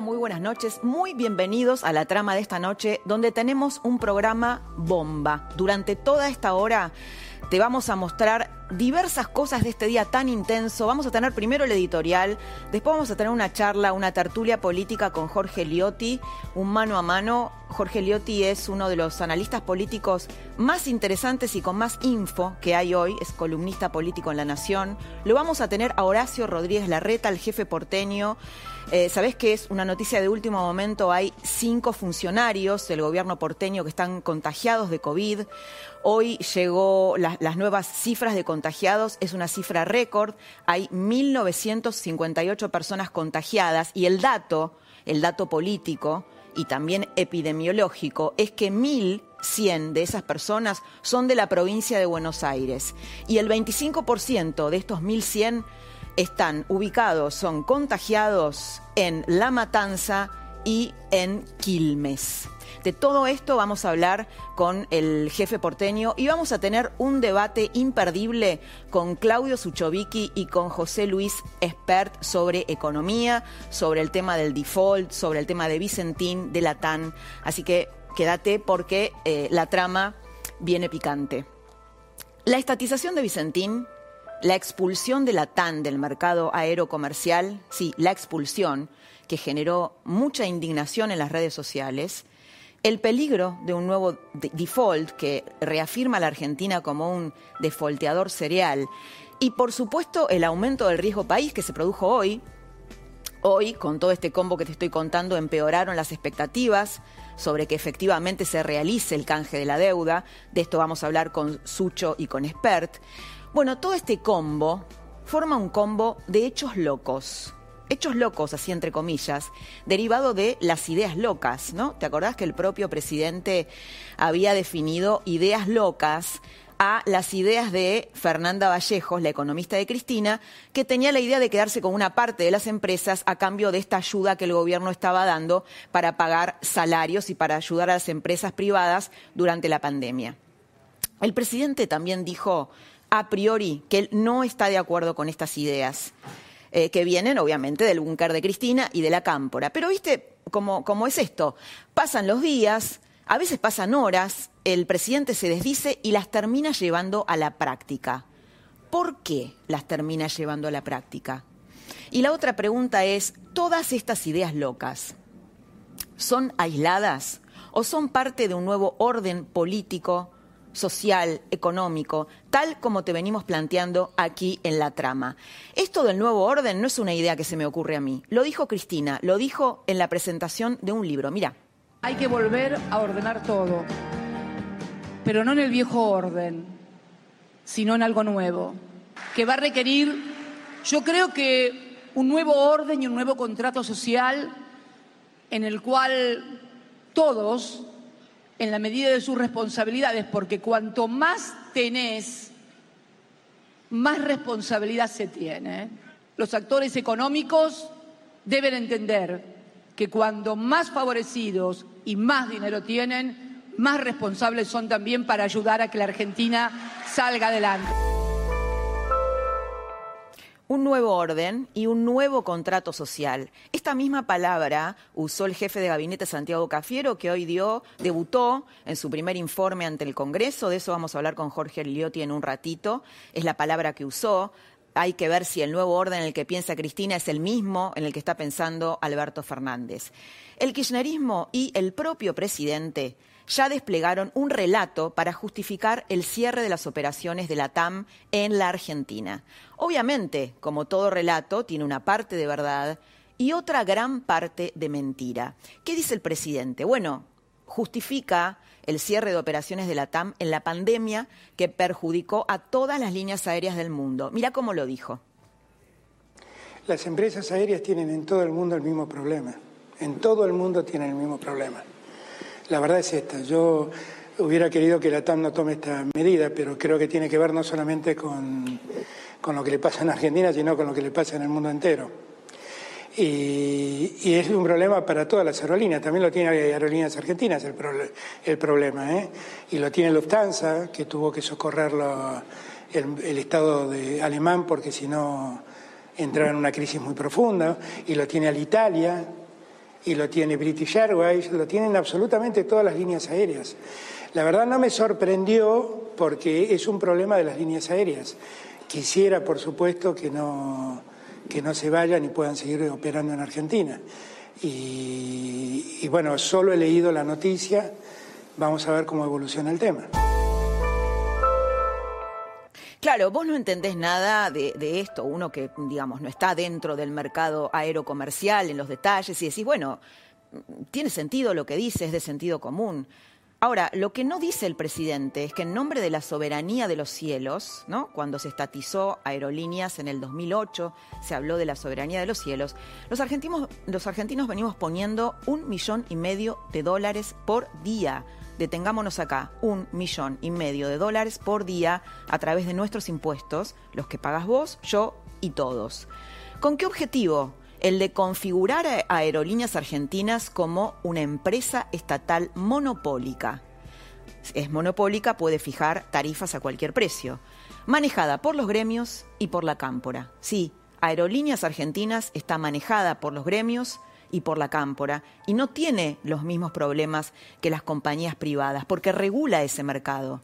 Muy buenas noches. Muy bienvenidos a la trama de esta noche, donde tenemos un programa bomba. Durante toda esta hora te vamos a mostrar diversas cosas de este día tan intenso. Vamos a tener primero el editorial, después vamos a tener una charla, una tertulia política con Jorge Liotti, un mano a mano. Jorge Liotti es uno de los analistas políticos más interesantes y con más info que hay hoy, es columnista político en La Nación. Lo vamos a tener a Horacio Rodríguez Larreta, el jefe porteño. Eh, Sabés que es una noticia de último momento, hay cinco funcionarios del gobierno porteño que están contagiados de COVID. Hoy llegó las nuevas cifras de contagiados, es una cifra récord, hay 1.958 personas contagiadas y el dato, el dato político y también epidemiológico, es que 1.100 de esas personas son de la provincia de Buenos Aires. Y el 25% de estos 1.100 están ubicados, son contagiados en La Matanza y en Quilmes. De todo esto vamos a hablar con el jefe porteño y vamos a tener un debate imperdible con Claudio Suchovicki y con José Luis Espert sobre economía, sobre el tema del default, sobre el tema de Vicentín, de la TAN. Así que quédate porque eh, la trama viene picante. La estatización de Vicentín la expulsión de la TAN del mercado aerocomercial, sí, la expulsión, que generó mucha indignación en las redes sociales, el peligro de un nuevo default que reafirma a la Argentina como un defaulteador serial y, por supuesto, el aumento del riesgo país que se produjo hoy. Hoy, con todo este combo que te estoy contando, empeoraron las expectativas sobre que efectivamente se realice el canje de la deuda. De esto vamos a hablar con Sucho y con Expert. Bueno, todo este combo forma un combo de hechos locos. Hechos locos, así entre comillas, derivado de las ideas locas, ¿no? ¿Te acordás que el propio presidente había definido ideas locas a las ideas de Fernanda Vallejos, la economista de Cristina, que tenía la idea de quedarse con una parte de las empresas a cambio de esta ayuda que el gobierno estaba dando para pagar salarios y para ayudar a las empresas privadas durante la pandemia. El presidente también dijo a priori que él no está de acuerdo con estas ideas, eh, que vienen obviamente del búnker de Cristina y de la Cámpora. Pero viste cómo, cómo es esto. Pasan los días, a veces pasan horas, el presidente se desdice y las termina llevando a la práctica. ¿Por qué las termina llevando a la práctica? Y la otra pregunta es, ¿todas estas ideas locas son aisladas o son parte de un nuevo orden político social, económico, tal como te venimos planteando aquí en la trama. Esto del nuevo orden no es una idea que se me ocurre a mí. Lo dijo Cristina, lo dijo en la presentación de un libro. Mira. Hay que volver a ordenar todo, pero no en el viejo orden, sino en algo nuevo, que va a requerir, yo creo que un nuevo orden y un nuevo contrato social en el cual todos en la medida de sus responsabilidades, porque cuanto más tenés, más responsabilidad se tiene. Los actores económicos deben entender que cuando más favorecidos y más dinero tienen, más responsables son también para ayudar a que la Argentina salga adelante un nuevo orden y un nuevo contrato social. Esta misma palabra usó el jefe de gabinete Santiago Cafiero, que hoy debutó en su primer informe ante el Congreso. De eso vamos a hablar con Jorge Liotti en un ratito. Es la palabra que usó. Hay que ver si el nuevo orden en el que piensa Cristina es el mismo en el que está pensando Alberto Fernández. El kirchnerismo y el propio presidente ya desplegaron un relato para justificar el cierre de las operaciones de la TAM en la Argentina. Obviamente, como todo relato, tiene una parte de verdad y otra gran parte de mentira. ¿Qué dice el presidente? Bueno, justifica el cierre de operaciones de la TAM en la pandemia que perjudicó a todas las líneas aéreas del mundo. Mira cómo lo dijo. Las empresas aéreas tienen en todo el mundo el mismo problema. En todo el mundo tienen el mismo problema. La verdad es esta. Yo hubiera querido que la TAM no tome esta medida, pero creo que tiene que ver no solamente con, con lo que le pasa en Argentina, sino con lo que le pasa en el mundo entero. Y, es un problema para todas las aerolíneas, también lo tiene Aerolíneas Argentinas el, el problema, ¿eh? y lo tiene Lufthansa, que tuvo que socorrerlo el, Estado de alemán porque si no entraba en una crisis muy profunda, y lo tiene Alitalia, y lo tiene British Airways, lo tienen absolutamente todas las líneas aéreas. La verdad no me sorprendió porque es un problema de las líneas aéreas. Quisiera, por supuesto, que no que no se vayan y puedan seguir operando en Argentina. Y, bueno, solo he leído la noticia, vamos a ver cómo evoluciona el tema. Claro, vos no entendés nada de, esto, uno que, digamos, no está dentro del mercado aerocomercial en los detalles y decís, bueno, tiene sentido lo que dice, es de sentido común. Ahora, lo que no dice el presidente es que en nombre de la soberanía de los cielos, ¿no? cuando se estatizó aerolíneas en el 2008, se habló de la soberanía de los cielos, los argentinos, los argentinos venimos poniendo un millón y medio de dólares por día. Detengámonos acá, un millón y medio de dólares por día a través de nuestros impuestos, los que pagas vos, yo y todos. ¿Con qué objetivo? el de configurar a Aerolíneas Argentinas como una empresa estatal monopólica. Es monopólica, puede fijar tarifas a cualquier precio, manejada por los gremios y por la cámpora. Sí, Aerolíneas Argentinas está manejada por los gremios y por la cámpora y no tiene los mismos problemas que las compañías privadas porque regula ese mercado.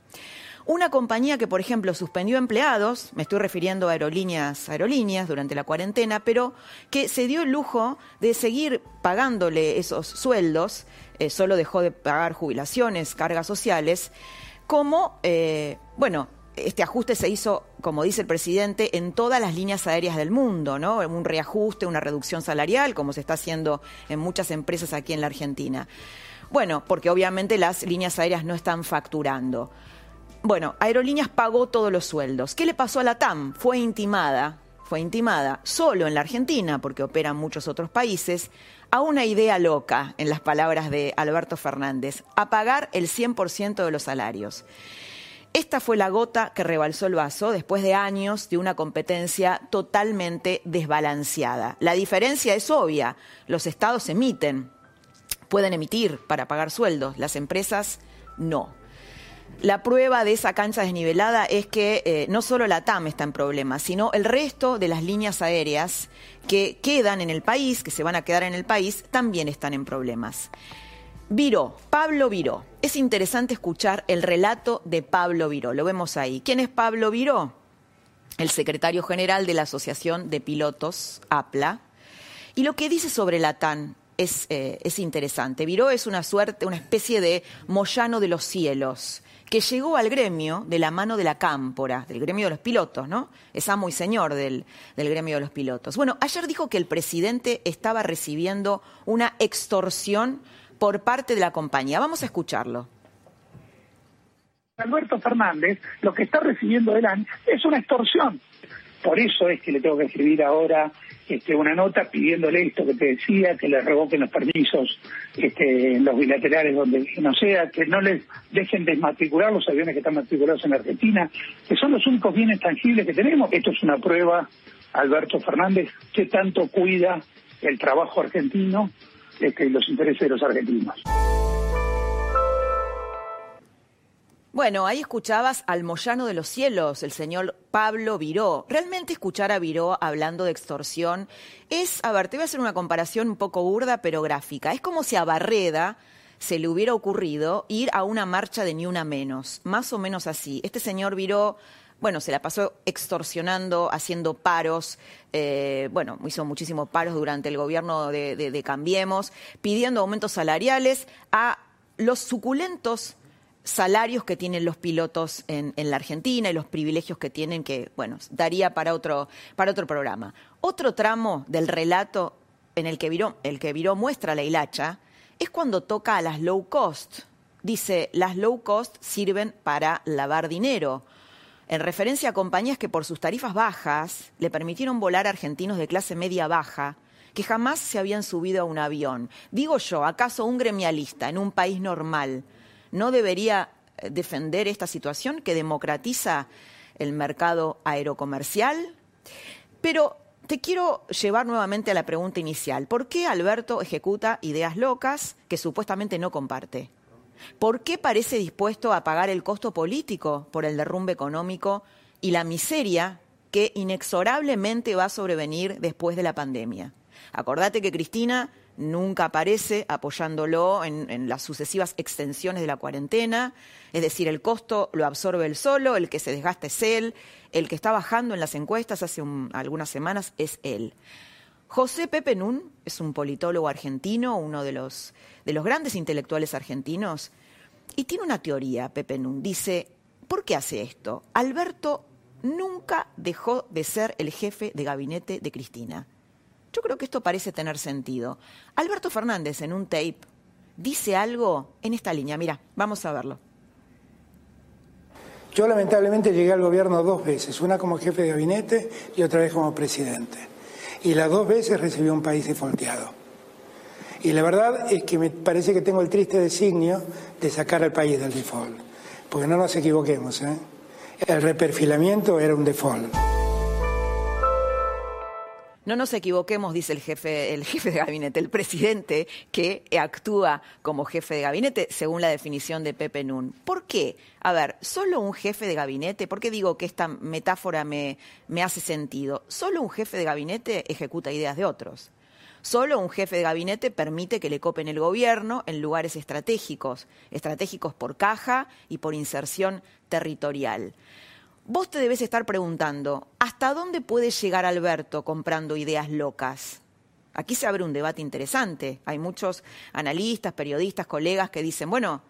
Una compañía que, por ejemplo, suspendió empleados, me estoy refiriendo a aerolíneas, aerolíneas durante la cuarentena, pero que se dio el lujo de seguir pagándole esos sueldos, eh, solo dejó de pagar jubilaciones, cargas sociales, como, eh, bueno, este ajuste se hizo, como dice el presidente, en todas las líneas aéreas del mundo, ¿no? Un reajuste, una reducción salarial, como se está haciendo en muchas empresas aquí en la Argentina. Bueno, porque obviamente las líneas aéreas no están facturando. Bueno, Aerolíneas pagó todos los sueldos. ¿Qué le pasó a la TAM? Fue intimada, fue intimada solo en la Argentina, porque opera en muchos otros países, a una idea loca, en las palabras de Alberto Fernández, a pagar el 100% de los salarios. Esta fue la gota que rebalsó el vaso después de años de una competencia totalmente desbalanceada. La diferencia es obvia. Los estados emiten, pueden emitir para pagar sueldos, las empresas no. La prueba de esa cancha desnivelada es que eh, no solo la TAM está en problemas, sino el resto de las líneas aéreas que quedan en el país, que se van a quedar en el país, también están en problemas. Viró, Pablo Viró. Es interesante escuchar el relato de Pablo Viró. Lo vemos ahí. ¿Quién es Pablo Viró? El secretario general de la Asociación de Pilotos, APLA. Y lo que dice sobre la TAN es, eh, es interesante. Viró es una suerte, una especie de Moyano de los cielos que llegó al gremio de la mano de la cámpora, del gremio de los pilotos, ¿no? Es amo y señor del, del gremio de los pilotos. Bueno, ayer dijo que el presidente estaba recibiendo una extorsión por parte de la compañía. Vamos a escucharlo. Alberto Fernández, lo que está recibiendo él es una extorsión. Por eso es que le tengo que escribir ahora este, una nota pidiéndole esto que te decía, que le revoquen los permisos este, los bilaterales donde no sea, que no les dejen desmatricular los aviones que están matriculados en Argentina, que son los únicos bienes tangibles que tenemos. Esto es una prueba, Alberto Fernández, que tanto cuida el trabajo argentino este, los intereses de los argentinos. Bueno, ahí escuchabas al Moyano de los Cielos, el señor Pablo Viró. Realmente escuchar a Viró hablando de extorsión es, a ver, te voy a hacer una comparación un poco burda pero gráfica. Es como si a Barreda se le hubiera ocurrido ir a una marcha de ni una menos, más o menos así. Este señor Viró bueno, se la pasó extorsionando, haciendo paros, eh, bueno, hizo muchísimos paros durante el gobierno de Cambiemos, pidiendo aumentos salariales a los suculentos salarios que tienen los pilotos en, la Argentina y los privilegios que tienen, que, bueno, daría para otro, para otro programa. Otro tramo del relato en el que Viró, el que Viró muestra la hilacha es cuando toca a las low cost. Dice, las low cost sirven para lavar dinero. En referencia a compañías que por sus tarifas bajas le permitieron volar a argentinos de clase media baja que jamás se habían subido a un avión. Digo yo, ¿acaso un gremialista en un país normal no debería eh, defender esta situación que democratiza el mercado aerocomercial? Pero te quiero llevar nuevamente a la pregunta inicial. ¿Por qué Alberto ejecuta ideas locas que supuestamente no comparte? ¿Por qué parece dispuesto a pagar el costo político por el derrumbe económico y la miseria que inexorablemente va a sobrevenir después de la pandemia? Acordate que Cristina nunca aparece apoyándolo en, las sucesivas extensiones de la cuarentena, es decir, el costo lo absorbe él solo, el que se desgasta es él, el que está bajando en las encuestas hace algunas semanas es él. José Pepe Nun es un politólogo argentino, uno de los, de los grandes intelectuales argentinos, y tiene una teoría, Pepe Nun. Dice, ¿por qué hace esto? Alberto nunca dejó de ser el jefe de gabinete de Cristina. Yo creo que esto parece tener sentido. Alberto Fernández en un tape dice algo en esta línea. Mira, vamos a verlo. Yo lamentablemente llegué al gobierno dos veces, una como jefe de gabinete y otra vez como presidente y las dos veces recibí un país defolteado. Y la verdad es que me parece que tengo el triste designio de sacar al país del default. Porque no nos equivoquemos, ¿eh? El reperfilamiento era un default. No nos equivoquemos, dice el jefe, el jefe de gabinete, el presidente que actúa como jefe de gabinete, según la definición de Pepe Nun. ¿Por qué? A ver, solo un jefe de gabinete, ¿por qué digo que esta metáfora me, me hace sentido? Solo un jefe de gabinete ejecuta ideas de otros. Solo un jefe de gabinete permite que le copen el gobierno en lugares estratégicos, estratégicos por caja y por inserción territorial. Vos te debes estar preguntando, ¿hasta dónde puede llegar Alberto comprando ideas locas? Aquí se abre un debate interesante. Hay muchos analistas, periodistas, colegas que dicen, bueno,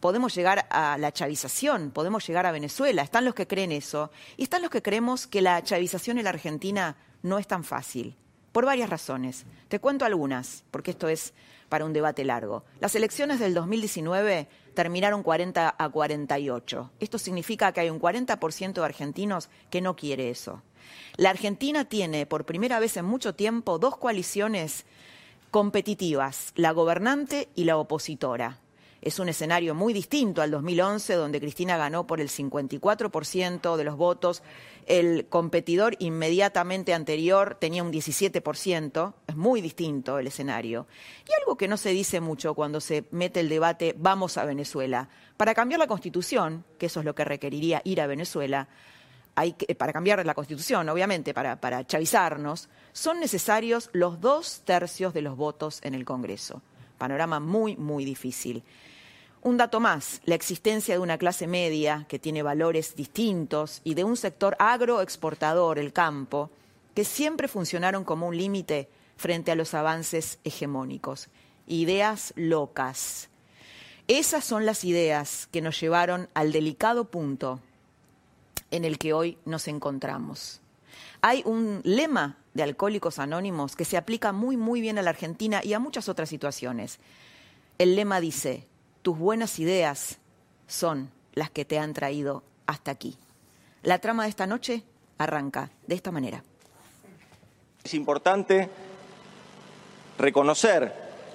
podemos llegar a la chavización, podemos llegar a Venezuela. Están los que creen eso y están los que creemos que la chavización en la Argentina no es tan fácil, por varias razones. Te cuento algunas, porque esto es para un debate largo. Las elecciones del 2019 terminaron 40 a 48. Esto significa que hay un 40% de argentinos que no quiere eso. La Argentina tiene por primera vez en mucho tiempo dos coaliciones competitivas, la gobernante y la opositora. Es un escenario muy distinto al 2011, donde Cristina ganó por el 54% de los votos. El competidor inmediatamente anterior tenía un 17%. Es muy distinto el escenario. Y algo que no se dice mucho cuando se mete el debate vamos a Venezuela. Para cambiar la constitución, que eso es lo que requeriría ir a Venezuela, que, para cambiar la constitución, obviamente, para chavizarnos, son necesarios los dos tercios de los votos en el Congreso. Panorama muy, muy difícil. Un dato más, la existencia de una clase media que tiene valores distintos y de un sector agroexportador, el campo, que siempre funcionaron como un límite frente a los avances hegemónicos. Ideas locas. Esas son las ideas que nos llevaron al delicado punto en el que hoy nos encontramos. Hay un lema de Alcohólicos Anónimos que se aplica muy, muy bien a la Argentina y a muchas otras situaciones. El lema dice, tus buenas ideas son las que te han traído hasta aquí. La trama de esta noche arranca de esta manera. Es importante reconocer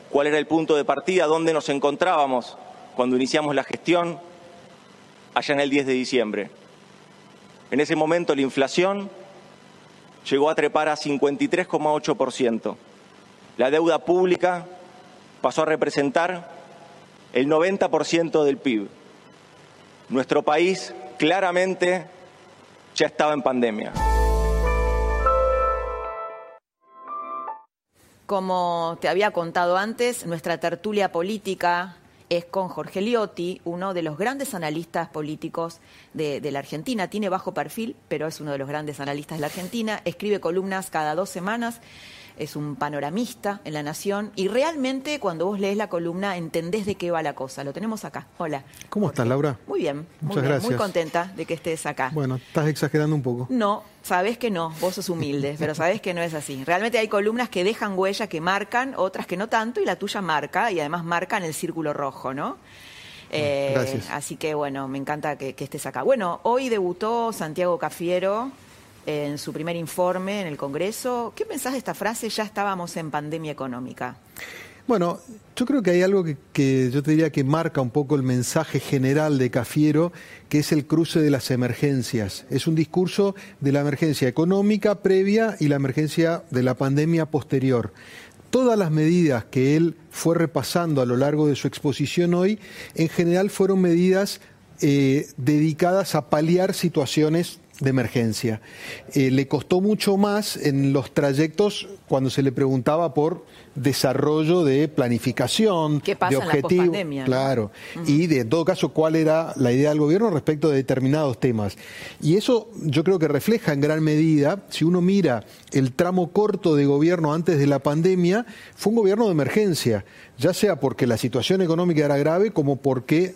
cuál era el punto de partida, dónde nos encontrábamos cuando iniciamos la gestión allá en el 10 de diciembre. En ese momento la inflación llegó a trepar a 53,8%. La deuda pública pasó a representar el 90% del PIB. Nuestro país claramente ya estaba en pandemia. Como te había contado antes, nuestra tertulia política es con Jorge Liotti, uno de los grandes analistas políticos de, de, la Argentina. Tiene bajo perfil, pero es uno de los grandes analistas de la Argentina. Escribe columnas cada dos semanas es un panoramista en La Nación y realmente cuando vos lees la columna entendés de qué va la cosa. Lo tenemos acá. Hola. ¿Cómo estás, Laura? Muy bien. Muchas gracias. Muy contenta de que estés acá. Bueno, estás exagerando un poco. No, sabes que no, vos sos humilde, pero sabes que no es así. Realmente hay columnas que dejan huella, que marcan, otras que no tanto, y la tuya marca, y además marca en el círculo rojo, ¿no? Eh, Gracias. Así que bueno, me encanta que, que estés acá. Bueno, hoy debutó Santiago Cafiero en su primer informe en el Congreso. ¿Qué pensás de esta frase? Ya estábamos en pandemia económica. Bueno, yo creo que hay algo que, yo te diría que marca un poco el mensaje general de Cafiero, que es el cruce de las emergencias. Es un discurso de la emergencia económica previa y la emergencia de la pandemia posterior. Todas las medidas que él fue repasando a lo largo de su exposición hoy, en general fueron medidas eh, dedicadas a paliar situaciones de emergencia. Eh, le costó mucho más en los trayectos cuando se le preguntaba por desarrollo de planificación, ¿Qué pasa de en la claro, y de en todo caso cuál era la idea del gobierno respecto de determinados temas. Y eso yo creo que refleja en gran medida, si uno mira el tramo corto de gobierno antes de la pandemia, fue un gobierno de emergencia, ya sea porque la situación económica era grave como porque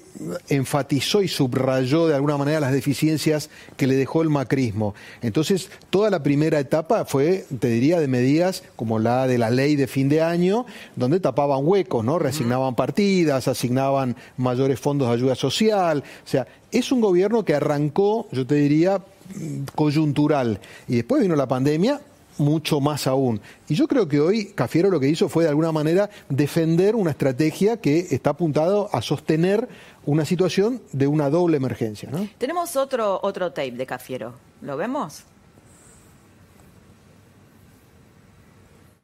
enfatizó y subrayó de alguna manera las deficiencias que le dejó el macrismo. Entonces, toda la primera etapa fue, te diría, de medidas como la de la ley de fin de año, donde tapaban huecos, ¿no? Reasignaban partidas, asignaban mayores fondos de ayuda social. O sea, es un gobierno que arrancó, yo te diría, mm, coyuntural. Y después vino la pandemia, mucho más aún. Y yo creo que hoy Cafiero lo que hizo fue de alguna manera defender una estrategia que está apuntado a sostener una situación de una doble emergencia. ¿no? Tenemos otro, otro tape de Cafiero. ¿Lo vemos?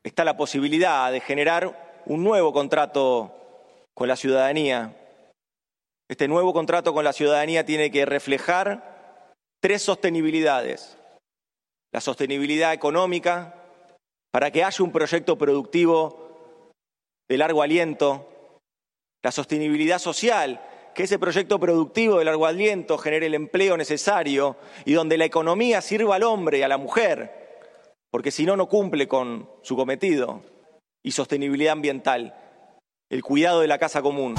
está la posibilidad de generar un nuevo contrato con la ciudadanía. Este nuevo contrato con la ciudadanía tiene que reflejar tres sostenibilidades. La sostenibilidad económica, para que haya un proyecto productivo de largo aliento. La sostenibilidad social, que ese proyecto productivo de largo aliento genere el empleo necesario y donde la economía sirva al hombre y a la mujer porque si no, no cumple con su cometido. Y sostenibilidad ambiental, el cuidado de la casa común.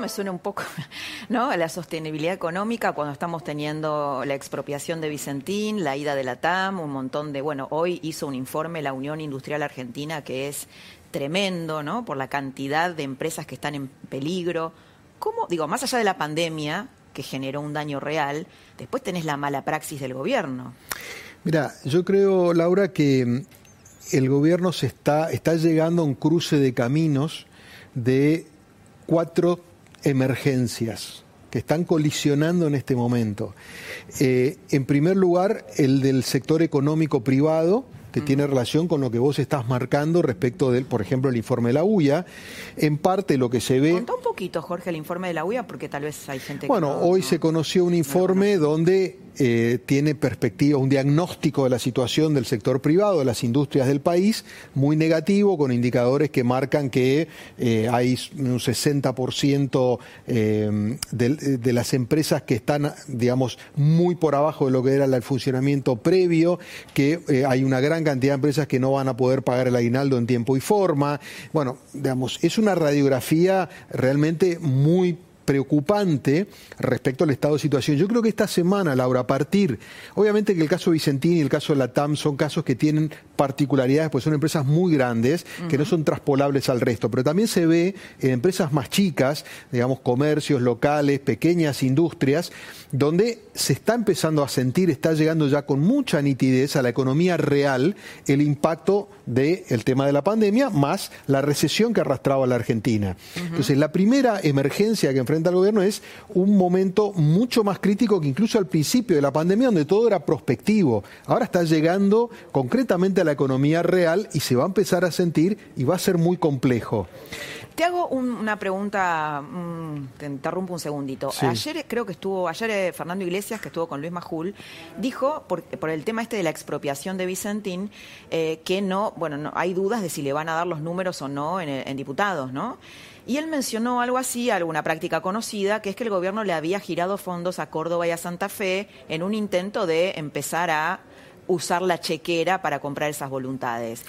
Me suena un poco, ¿no? A la sostenibilidad económica cuando estamos teniendo la expropiación de Vicentín, la ida de la TAM, un montón de, bueno, hoy hizo un informe la Unión Industrial Argentina que es tremendo, ¿no? Por la cantidad de empresas que están en peligro. ¿Cómo, digo, más allá de la pandemia que generó un daño real, después tenés la mala praxis del gobierno? Mira, yo creo, Laura, que el gobierno se está, está llegando a un cruce de caminos de cuatro emergencias que están colisionando en este momento. Eh, en primer lugar, el del sector económico privado, que tiene relación con lo que vos estás marcando respecto del, por ejemplo, el informe de la UIA. En parte lo que se ve... Contá un poquito, Jorge, el informe de la UIA, porque tal vez hay gente que Bueno, no- hoy no- se conoció un informe donde eh, tiene perspectiva, un diagnóstico de la situación del sector privado, de las industrias del país, muy negativo, con indicadores que marcan que eh, hay un 60% eh, de, de las empresas que están, digamos, muy por abajo de lo que era el funcionamiento previo, que eh, hay una gran cantidad de empresas que no van a poder pagar el aguinaldo en tiempo y forma. Bueno, digamos, es una radiografía realmente muy preocupante respecto al estado de situación. Yo creo que esta semana, Laura, a partir, obviamente que el caso Vicentín y el caso de la TAM son casos que tienen particularidades, pues son empresas muy grandes, que no son traspolables al resto, pero también se ve en empresas más chicas, digamos, comercios locales, pequeñas industrias, donde se está empezando a sentir, está llegando ya con mucha nitidez a la economía real el impacto del tema de la pandemia, más la recesión que arrastraba la Argentina. Entonces, la primera emergencia que enfrenta el gobierno es un momento mucho más crítico que incluso al principio de la pandemia, donde todo era prospectivo. Ahora está llegando concretamente a la economía real y se va a empezar a sentir y va a ser muy complejo. Te hago un- una pregunta, mm, te interrumpo un segundito. Sí. Ayer creo que estuvo, ayer eh, Fernando Iglesias, que estuvo con Luis Majul, dijo, por, por el tema este de la expropiación de Vicentín, eh, que no, bueno, no, hay dudas de si le van a dar los números o no en, en diputados, ¿no? Y él mencionó algo así, alguna práctica conocida, que es que el gobierno le había girado fondos a Córdoba y a Santa Fe en un intento de empezar a usar la chequera para comprar esas voluntades.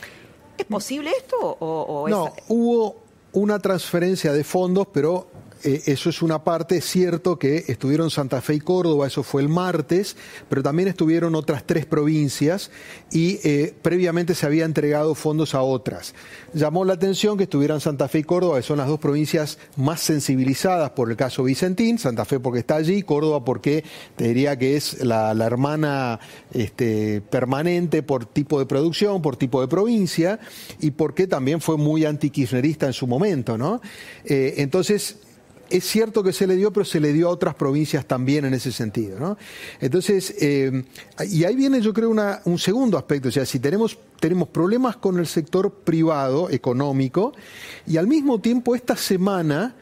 ¿Es posible esto o, o es- No, hubo una transferencia de fondos, pero eh, eso es una parte, es cierto que estuvieron Santa Fe y Córdoba, eso fue el martes, pero también estuvieron otras tres provincias y eh, previamente se había entregado fondos a otras. Llamó la atención que estuvieran Santa Fe y Córdoba, que son las dos provincias más sensibilizadas por el caso Vicentín, Santa Fe porque está allí, Córdoba porque te diría que es la, hermana este, permanente por tipo de producción, por tipo de provincia y porque también fue muy antikirchnerista en su momento, ¿no? Eh, entonces, es cierto que se le dio, pero se le dio a otras provincias también en ese sentido. ¿no? Entonces, eh, y ahí viene yo creo un segundo aspecto, o sea, si tenemos, tenemos problemas con el sector privado, económico, y al mismo tiempo esta semana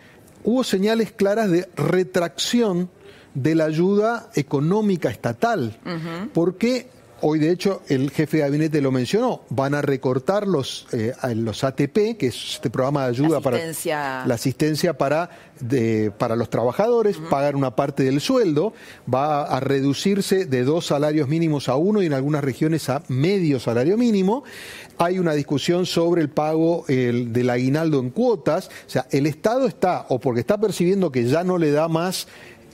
hubo señales claras de retracción de la ayuda económica estatal, porque Hoy, de hecho, el jefe de gabinete lo mencionó. Van a recortar los, eh, los ATP, que es este programa de ayuda para la asistencia para, para los trabajadores, pagar una parte del sueldo. Va a reducirse de dos salarios mínimos a uno y en algunas regiones a medio salario mínimo. Hay una discusión sobre el pago del aguinaldo en cuotas. O sea, el Estado está, o porque está percibiendo que ya no le da más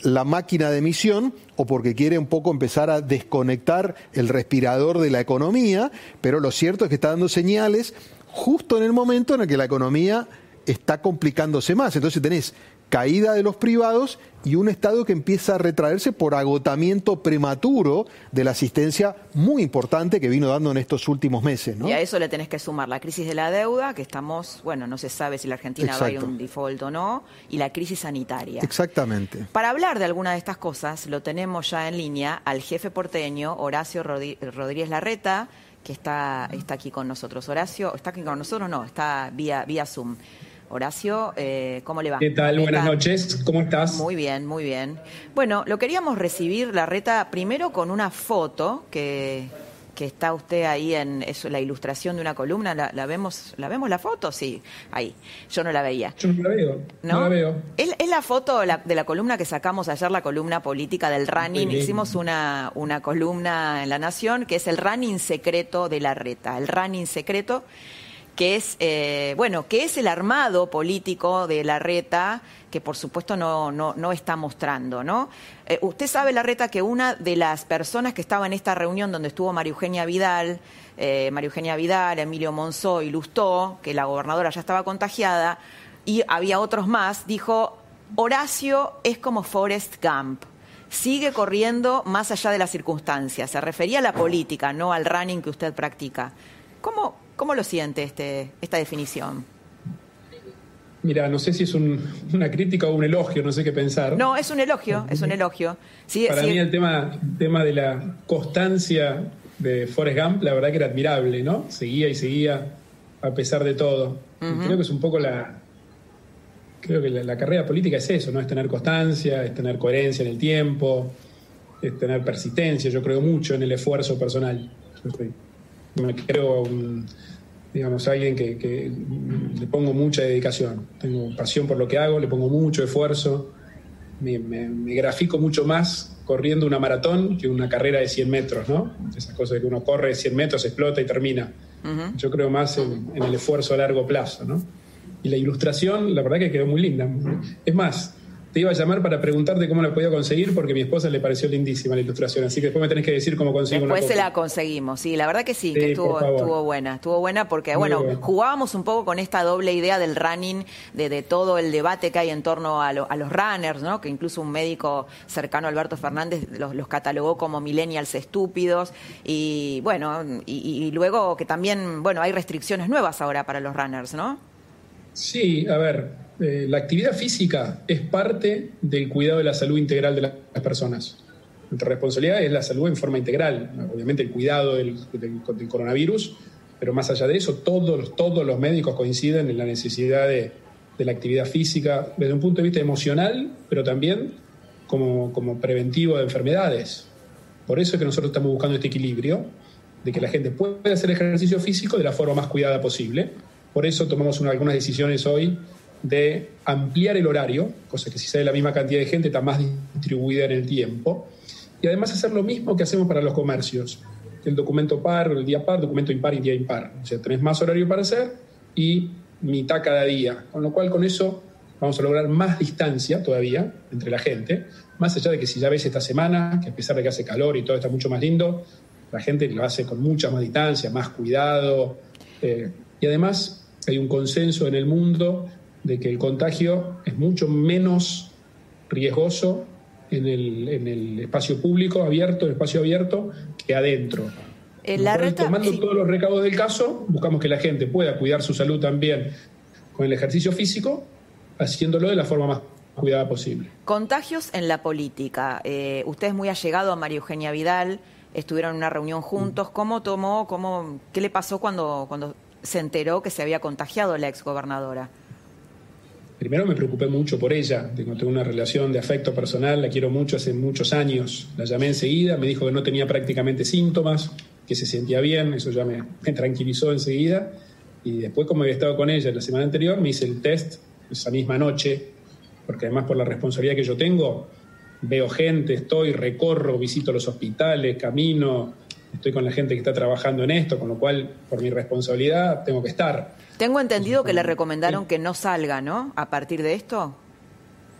la máquina de emisión o porque quiere un poco empezar a desconectar el respirador de la economía, pero lo cierto es que está dando señales justo en el momento en el que la economía está complicándose más. Entonces tenés caída de los privados y un Estado que empieza a retraerse por agotamiento prematuro de la asistencia muy importante que vino dando en estos últimos meses. Y a eso le tenés que sumar la crisis de la deuda, que estamos, bueno, no se sabe si la Argentina va a ir un default o no, y la crisis sanitaria. Exactamente. Para hablar de alguna de estas cosas, lo tenemos ya en línea al jefe porteño, Horacio Rodríguez Larreta, que está, está aquí con nosotros. Horacio, ¿está aquí con nosotros? No, está vía, vía Zoom. Horacio, eh, ¿cómo le va? ¿Qué tal? Buenas noches, ¿cómo estás? Muy bien, muy bien. Bueno, lo queríamos recibir, la reta, primero con una foto que, que está usted ahí en eso, la ilustración de una columna. ¿La, vemos la vemos la foto? Sí, ahí. Yo no la veía. Yo no la veo. No, la veo. Es, la foto de la columna que sacamos ayer, la columna política del running. Hicimos una, una columna en La Nación que es el running secreto de la reta. El running secreto que es, eh, bueno, que es el armado político de la reta, que por supuesto no, no, no está mostrando, ¿no? Eh, usted sabe, la reta, que una de las personas que estaba en esta reunión donde estuvo María Eugenia Vidal, eh, María Eugenia Vidal, Emilio Monzó y Lustó, que la gobernadora ya estaba contagiada, y había otros más, dijo, Horacio es como Forrest Gump sigue corriendo más allá de las circunstancias. Se refería a la política, no al running que usted practica. ¿Cómo, ¿Cómo lo siente este, esta definición? Mira, no sé si es una crítica o un elogio, no sé qué pensar. No, es un elogio, es un elogio. Para mí el tema, tema de la constancia de Forrest Gump, la verdad que era admirable, ¿no? Seguía y seguía a pesar de todo. Creo que es un poco la... Creo que la, carrera política es eso, ¿no? Es tener constancia, es tener coherencia en el tiempo, es tener persistencia. Yo creo mucho en el esfuerzo personal me creo un, digamos, alguien que, le pongo mucha dedicación. Tengo pasión por lo que hago, le pongo mucho esfuerzo. Me, grafico mucho más corriendo una maratón que una carrera de 100 metros, ¿no? Esas cosas que uno corre 100 metros, explota y termina. Yo creo más en, en, el esfuerzo a largo plazo, ¿no? Y la ilustración, la verdad que quedó muy linda. Es más, te iba a llamar para preguntarte cómo la podía conseguir porque a mi esposa le pareció lindísima la ilustración, así que después me tenés que decir cómo conseguir una Después se la conseguimos, sí, la verdad que sí, que estuvo, buena, estuvo buena porque, bueno, jugábamos un poco con esta doble idea del running, de, todo el debate que hay en torno a, los runners, ¿no? Que incluso un médico cercano a Alberto Fernández los, catalogó como millennials estúpidos y, bueno, y luego que también, bueno, hay restricciones nuevas ahora para los runners, ¿no? Sí, a ver, eh, la actividad física es parte del cuidado de la salud integral de las personas. Nuestra responsabilidad es la salud en forma integral, obviamente el cuidado del, coronavirus, pero más allá de eso, todos, todos los médicos coinciden en la necesidad de, la actividad física desde un punto de vista emocional, pero también como, como preventivo de enfermedades. Por eso es que nosotros estamos buscando este equilibrio de que la gente pueda hacer ejercicio físico de la forma más cuidada posible. Por eso tomamos algunas decisiones hoy de ampliar el horario, cosa que si sale la misma cantidad de gente está más distribuida en el tiempo, y además hacer lo mismo que hacemos para los comercios, el documento par, el día par, documento impar y día impar. O sea, tenés más horario para hacer y mitad cada día, con lo cual con eso vamos a lograr más distancia todavía entre la gente, más allá de que si ya ves esta semana, que a pesar de que hace calor y todo está mucho más lindo, la gente lo hace con mucha más distancia, más cuidado. Eh, y además hay un consenso en el mundo de que el contagio es mucho menos riesgoso en el, en el espacio público abierto, el espacio abierto, que adentro. Eh, la tomando todos los recados del caso, buscamos que la gente pueda cuidar su salud también con el ejercicio físico, haciéndolo de la forma más cuidada posible. Contagios en la política. Eh, usted es muy allegado a María Eugenia Vidal, estuvieron en una reunión juntos. ¿Cómo tomó, cómo, qué le pasó cuando, cuando se enteró que se había contagiado la exgobernadora? Primero me preocupé mucho por ella, tengo una relación de afecto personal, la quiero mucho hace muchos años. La llamé enseguida, me dijo que no tenía prácticamente síntomas, que se sentía bien, eso ya me, me tranquilizó enseguida. Y después, como había estado con ella la semana anterior, me hice el test esa misma noche, porque además por la responsabilidad que yo tengo, veo gente, estoy, recorro, visito los hospitales, camino, estoy con la gente que está trabajando en esto, con lo cual, por mi responsabilidad, tengo que estar. Tengo entendido que le recomendaron que no salga, ¿no? A partir de esto.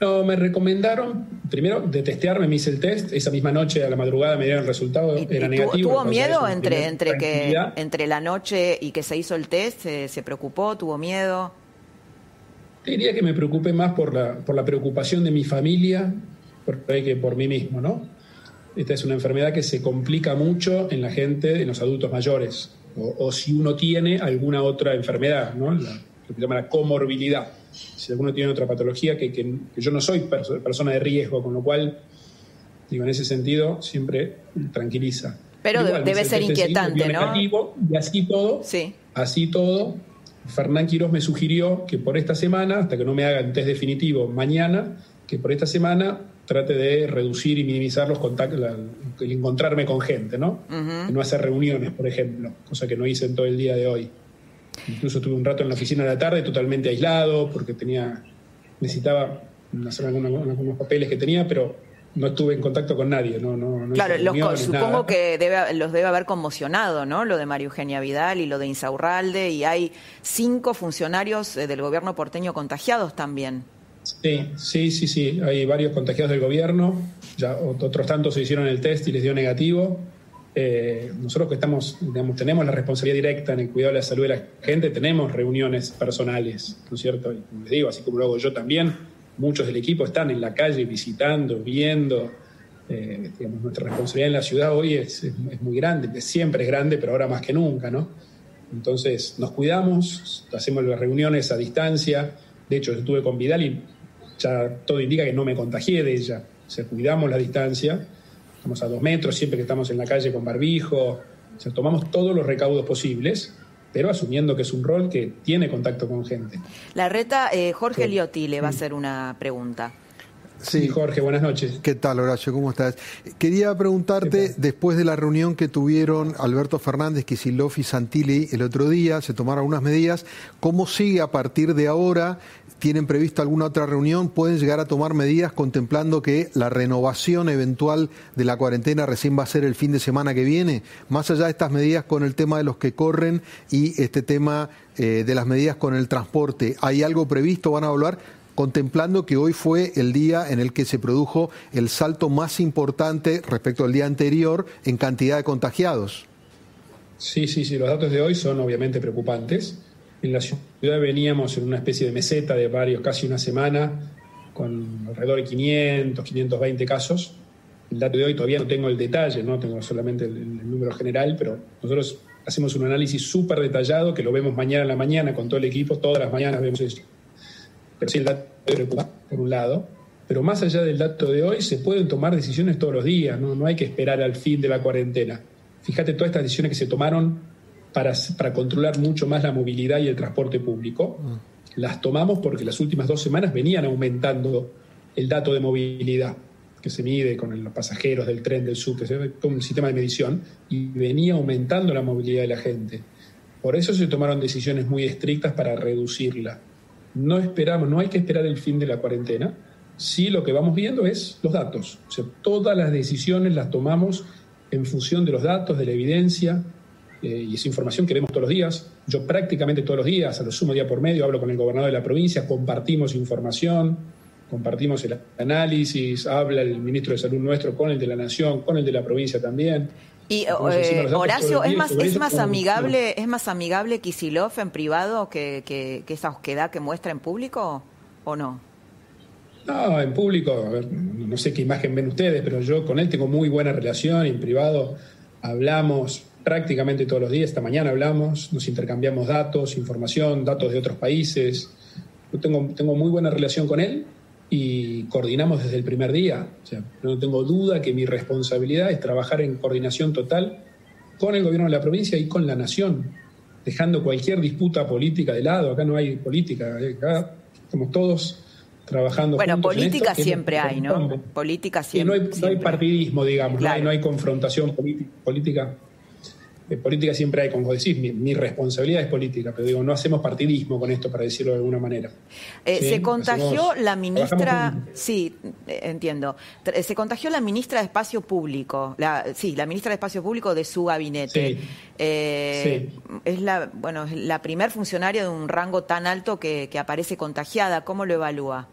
No, me recomendaron, primero, de testearme, me hice el test, esa misma noche a la madrugada me dieron el resultado, era negativo. ¿Tuvo miedo entre, entre, que, entre la noche y que se hizo el test? ¿Se, se preocupó? ¿Tuvo miedo? diría que me preocupe más por la, por la preocupación de mi familia por, que por mí mismo, ¿no? Esta es una enfermedad que se complica mucho en la gente, en los adultos mayores, o, si uno tiene alguna otra enfermedad, ¿no? lo que se llama la comorbilidad. Si alguno tiene otra patología, que, que, yo no soy persona de riesgo, con lo cual, digo, en ese sentido, siempre tranquiliza. Pero debe ser inquietante, ¿no? Y así todo, sí. así todo, Fernán Quirós me sugirió que por esta semana, hasta que no me hagan test definitivo mañana, que por esta semana trate de reducir y minimizar los contactos, el encontrarme con gente, ¿no? No hacer reuniones, por ejemplo, cosa que no hice en todo el día de hoy. Incluso tuve un rato en la oficina de la tarde totalmente aislado porque tenía necesitaba hacer algunos papeles que tenía, pero no estuve en contacto con nadie. No, no, claro, supongo que debe, los debe haber conmocionado, ¿no? Lo de María Eugenia Vidal y lo de Insaurralde, y hay cinco funcionarios eh, del gobierno porteño contagiados también. Sí, sí, sí, sí. Hay varios contagiados del gobierno. Ya otros tantos se hicieron el test y les dio negativo. Eh, nosotros que estamos, digamos, tenemos la responsabilidad directa en el cuidado de la salud de la gente, tenemos reuniones personales, ¿no es cierto? Y les digo, así como lo hago yo también muchos del equipo están en la calle visitando, viendo. Eh, digamos, nuestra responsabilidad en la ciudad hoy es, muy grande, siempre es grande, pero ahora más que nunca, ¿no? Entonces nos cuidamos, hacemos las reuniones a distancia. De hecho, estuve con Vidal y ya todo indica que no me contagié de ella. O sea, cuidamos la distancia, estamos a dos metros siempre que estamos en la calle con barbijo. O sea, tomamos todos los recaudos posibles pero asumiendo que es un rol que tiene contacto con gente. La reta, eh, Jorge Liotti le va a hacer una pregunta. Sí, Jorge, buenas noches. ¿Qué tal, Horacio? ¿Cómo estás? Quería preguntarte, después de la reunión que tuvieron Alberto Fernández, Kicillof y Santilli el otro día, se tomaron algunas medidas, ¿cómo sigue a partir de ahora tienen previsto alguna otra reunión, pueden llegar a tomar medidas contemplando que la renovación eventual de la cuarentena recién va a ser el fin de semana que viene, más allá de estas medidas con el tema de los que corren y este tema eh, de las medidas con el transporte, ¿hay algo previsto? ¿Van a hablar? contemplando que hoy fue el día en el que se produjo el salto más importante respecto al día anterior en cantidad de contagiados. Sí, sí, sí, los datos de hoy son obviamente preocupantes. En la ciudad veníamos en una especie de meseta de varios, casi una semana, con alrededor de 500, 520 casos. El dato de hoy todavía no tengo el detalle, no tengo solamente el, número general, pero nosotros hacemos un análisis súper detallado que lo vemos mañana en la mañana con todo el equipo, todas las mañanas vemos eso. Pero sí, el dato preocupa, por un lado. Pero más allá del dato de hoy, se pueden tomar decisiones todos los días, no, no hay que esperar al fin de la cuarentena. Fíjate todas estas decisiones que se tomaron para, controlar mucho más la movilidad y el transporte público. Mm. Las tomamos porque las últimas dos semanas venían aumentando el dato de movilidad que se mide con los pasajeros del tren, del subte, con un sistema de medición, y venía aumentando la movilidad de la gente. Por eso se tomaron decisiones muy estrictas para reducirla. No esperamos, no hay que esperar el fin de la cuarentena. Sí, lo que vamos viendo es los datos. O sea, todas las decisiones las tomamos en función de los datos, de la evidencia, eh, y es información que vemos todos los días. Yo prácticamente todos los días, a lo sumo día por medio, hablo con el gobernador de la provincia, compartimos información, compartimos el análisis, habla el ministro de Salud nuestro con el de la Nación, con el de la provincia también. Y eh, Horacio, ¿es más, es más amigable, es más amigable Kisilov en privado que, que, esa osquedad que muestra en público o no? No, en público, no sé qué imagen ven ustedes, pero yo con él tengo muy buena relación y en privado hablamos prácticamente todos los días. Esta mañana hablamos, nos intercambiamos datos, información, datos de otros países. Yo tengo, tengo muy buena relación con él y coordinamos desde el primer día. O sea, no tengo duda que mi responsabilidad es trabajar en coordinación total con el gobierno de la provincia y con la nación, dejando cualquier disputa política de lado. Acá no hay política, eh, acá estamos todos trabajando. Bueno, política siempre hay, ¿no? Política siempre. no, hay, no hay partidismo, digamos, no, hay, no hay confrontación política de política siempre hay, como decís, mi, responsabilidad es política, pero digo, no hacemos partidismo con esto, para decirlo de alguna manera. Eh, se contagió la ministra, sí, eh, entiendo, eh, se contagió la ministra de Espacio Público, la, sí, la ministra de Espacio Público de su gabinete. Es la, bueno, la primer funcionaria de un rango tan alto que, que aparece contagiada. ¿Cómo lo evalúa?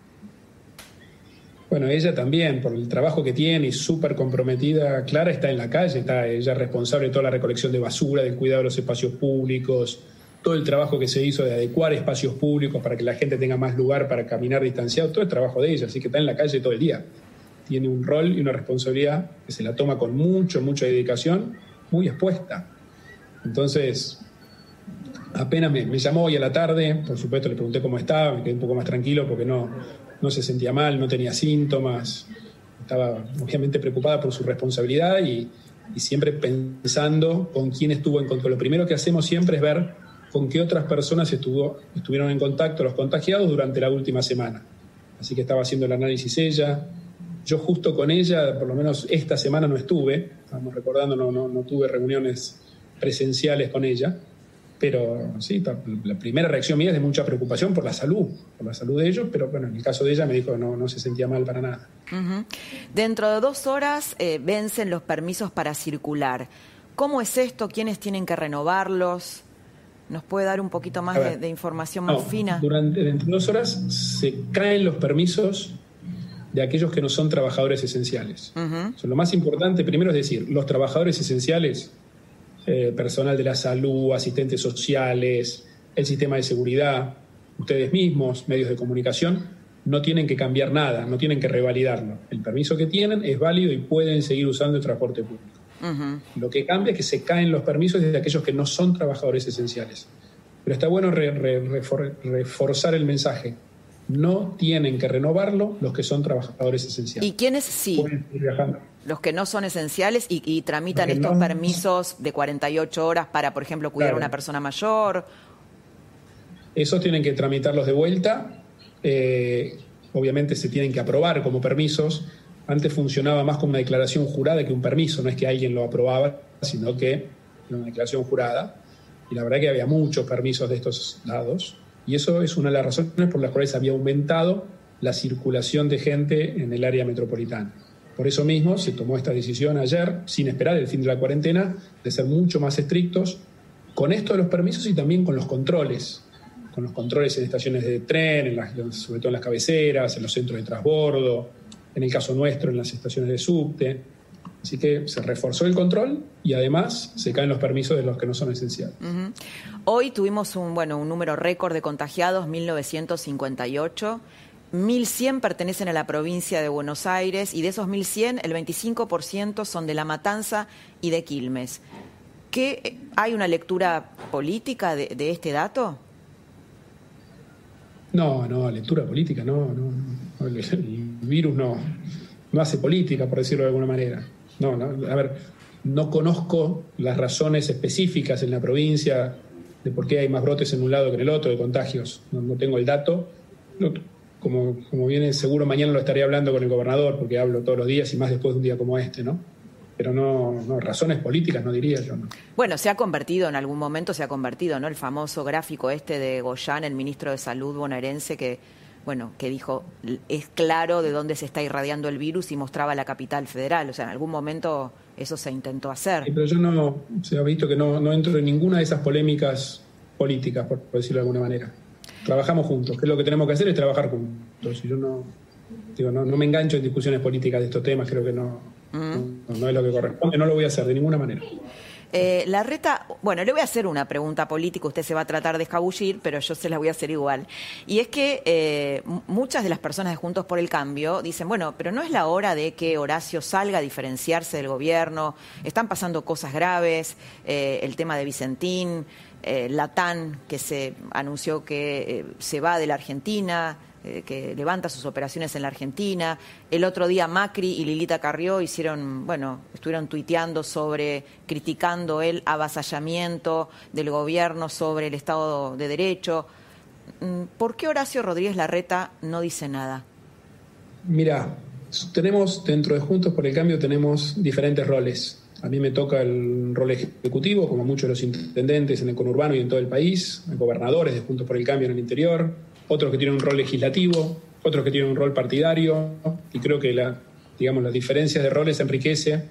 Bueno, ella también, por el trabajo que tiene y súper comprometida, Clara está en la calle, está ella responsable de toda la recolección de basura, del cuidado de los espacios públicos, todo el trabajo que se hizo de adecuar espacios públicos para que la gente tenga más lugar para caminar distanciado, todo el trabajo de ella, así que está en la calle todo el día. Tiene un rol y una responsabilidad que se la toma con mucho, mucha dedicación, muy expuesta. Entonces, apenas me, me, llamó hoy a la tarde, por supuesto le pregunté cómo estaba, me quedé un poco más tranquilo porque no, no se sentía mal, no tenía síntomas, estaba obviamente preocupada por su responsabilidad y, siempre pensando con quién estuvo en contacto. Lo primero que hacemos siempre es ver con qué otras personas estuvo, estuvieron en contacto los contagiados durante la última semana. Así que estaba haciendo el análisis ella. Yo justo con ella, por lo menos esta semana no estuve, estamos recordando, no, no, no tuve reuniones presenciales con ella pero sí, la primera reacción mía es de mucha preocupación por la salud, por la salud de ellos, pero bueno, en el caso de ella me dijo que no, no se sentía mal para nada. Dentro de dos horas eh, vencen los permisos para circular. ¿Cómo es esto? ¿Quiénes tienen que renovarlos? ¿Nos puede dar un poquito más de, información más fina? Durante dentro de dos horas se caen los permisos de aquellos que no son trabajadores esenciales. lo más importante primero es decir, los trabajadores esenciales eh, personal de la salud, asistentes sociales, el sistema de seguridad, ustedes mismos, medios de comunicación, no tienen que cambiar nada, no tienen que revalidarlo. El permiso que tienen es válido y pueden seguir usando el transporte público. Lo que cambia es que se caen los permisos de aquellos que no son trabajadores esenciales. Pero está bueno reforzar el mensaje. No tienen que renovarlo los que son trabajadores esenciales. ¿Y quiénes sí? Los que no son esenciales y, tramitan estos permisos de 48 horas para, por ejemplo, cuidar a una persona mayor. Esos tienen que tramitarlos de vuelta. Eh, obviamente se tienen que aprobar como permisos. Antes funcionaba más como una declaración jurada que un permiso. No es que alguien lo aprobaba, sino que era una declaración jurada. Y la verdad que había muchos permisos de estos lados. Y eso es una de las razones por las cuales había aumentado la circulación de gente en el área metropolitana. Por eso mismo se tomó esta decisión ayer, sin esperar el fin de la cuarentena, de ser mucho más estrictos con esto de los permisos y también con los controles, con los controles en estaciones de tren, sobre todo en las cabeceras, en los centros de transbordo, en el caso nuestro, en las estaciones de subte. Así que se reforzó el control y además se caen los permisos de los que no son esenciales. Hoy tuvimos un, bueno, un número récord de contagiados, 1958. 1.100 pertenecen a la provincia de Buenos Aires y de esos 1.100 el 25% son de La Matanza y de Quilmes. ¿Qué, ¿Hay una lectura política de, este dato? No, no, lectura política, no, no, El, virus no, no hace política, por decirlo de alguna manera. No, no, a ver, no conozco las razones específicas en la provincia de por qué hay más brotes en un lado que en el otro de contagios. No, tengo el dato como, como viene seguro mañana lo estaré hablando con el gobernador, porque hablo todos los días y más después de un día como este, ¿no? Pero no, no razones políticas, no diría yo. ¿no? Bueno, se ha convertido, en algún momento se ha convertido, ¿no? El famoso gráfico este de Goyán, el ministro de Salud bonaerense, que, bueno, que dijo, es claro de dónde se está irradiando el virus y mostraba la capital federal. O sea, en algún momento eso se intentó hacer. pero yo no, se ha visto que no, no entro en ninguna de esas polémicas políticas, por, decirlo de alguna manera. Trabajamos juntos, que es lo que tenemos que hacer es trabajar juntos. yo no, digo, no, no me engancho en discusiones políticas de estos temas, creo que no, mm. no es lo que corresponde, no lo voy a hacer de ninguna manera. Eh, la reta, bueno, le voy a hacer una pregunta política, usted se va a tratar de escabullir, pero yo se la voy a hacer igual. Y es que eh, muchas de las personas de Juntos por el Cambio dicen, bueno, pero no es la hora de que Horacio salga a diferenciarse del gobierno, están pasando cosas graves, eh, el tema de Vicentín, Latán, que se anunció que se va de la Argentina, eh, que levanta sus operaciones en la Argentina. El otro día Macri y Lilita Carrió hicieron, bueno, estuvieron tuiteando sobre, criticando el avasallamiento del gobierno sobre el Estado de Derecho. Mm, ¿Por qué Horacio Rodríguez Larreta no dice nada? Mira, tenemos dentro de Juntos por el Cambio tenemos diferentes roles. A mí me toca el rol ejecutivo, como muchos de los intendentes en el conurbano y en todo el país, gobernadores de Juntos por el Cambio en el interior, otros que tienen un rol legislativo, otros que tienen un rol partidario, y creo que la, digamos, las diferencias de roles enriquece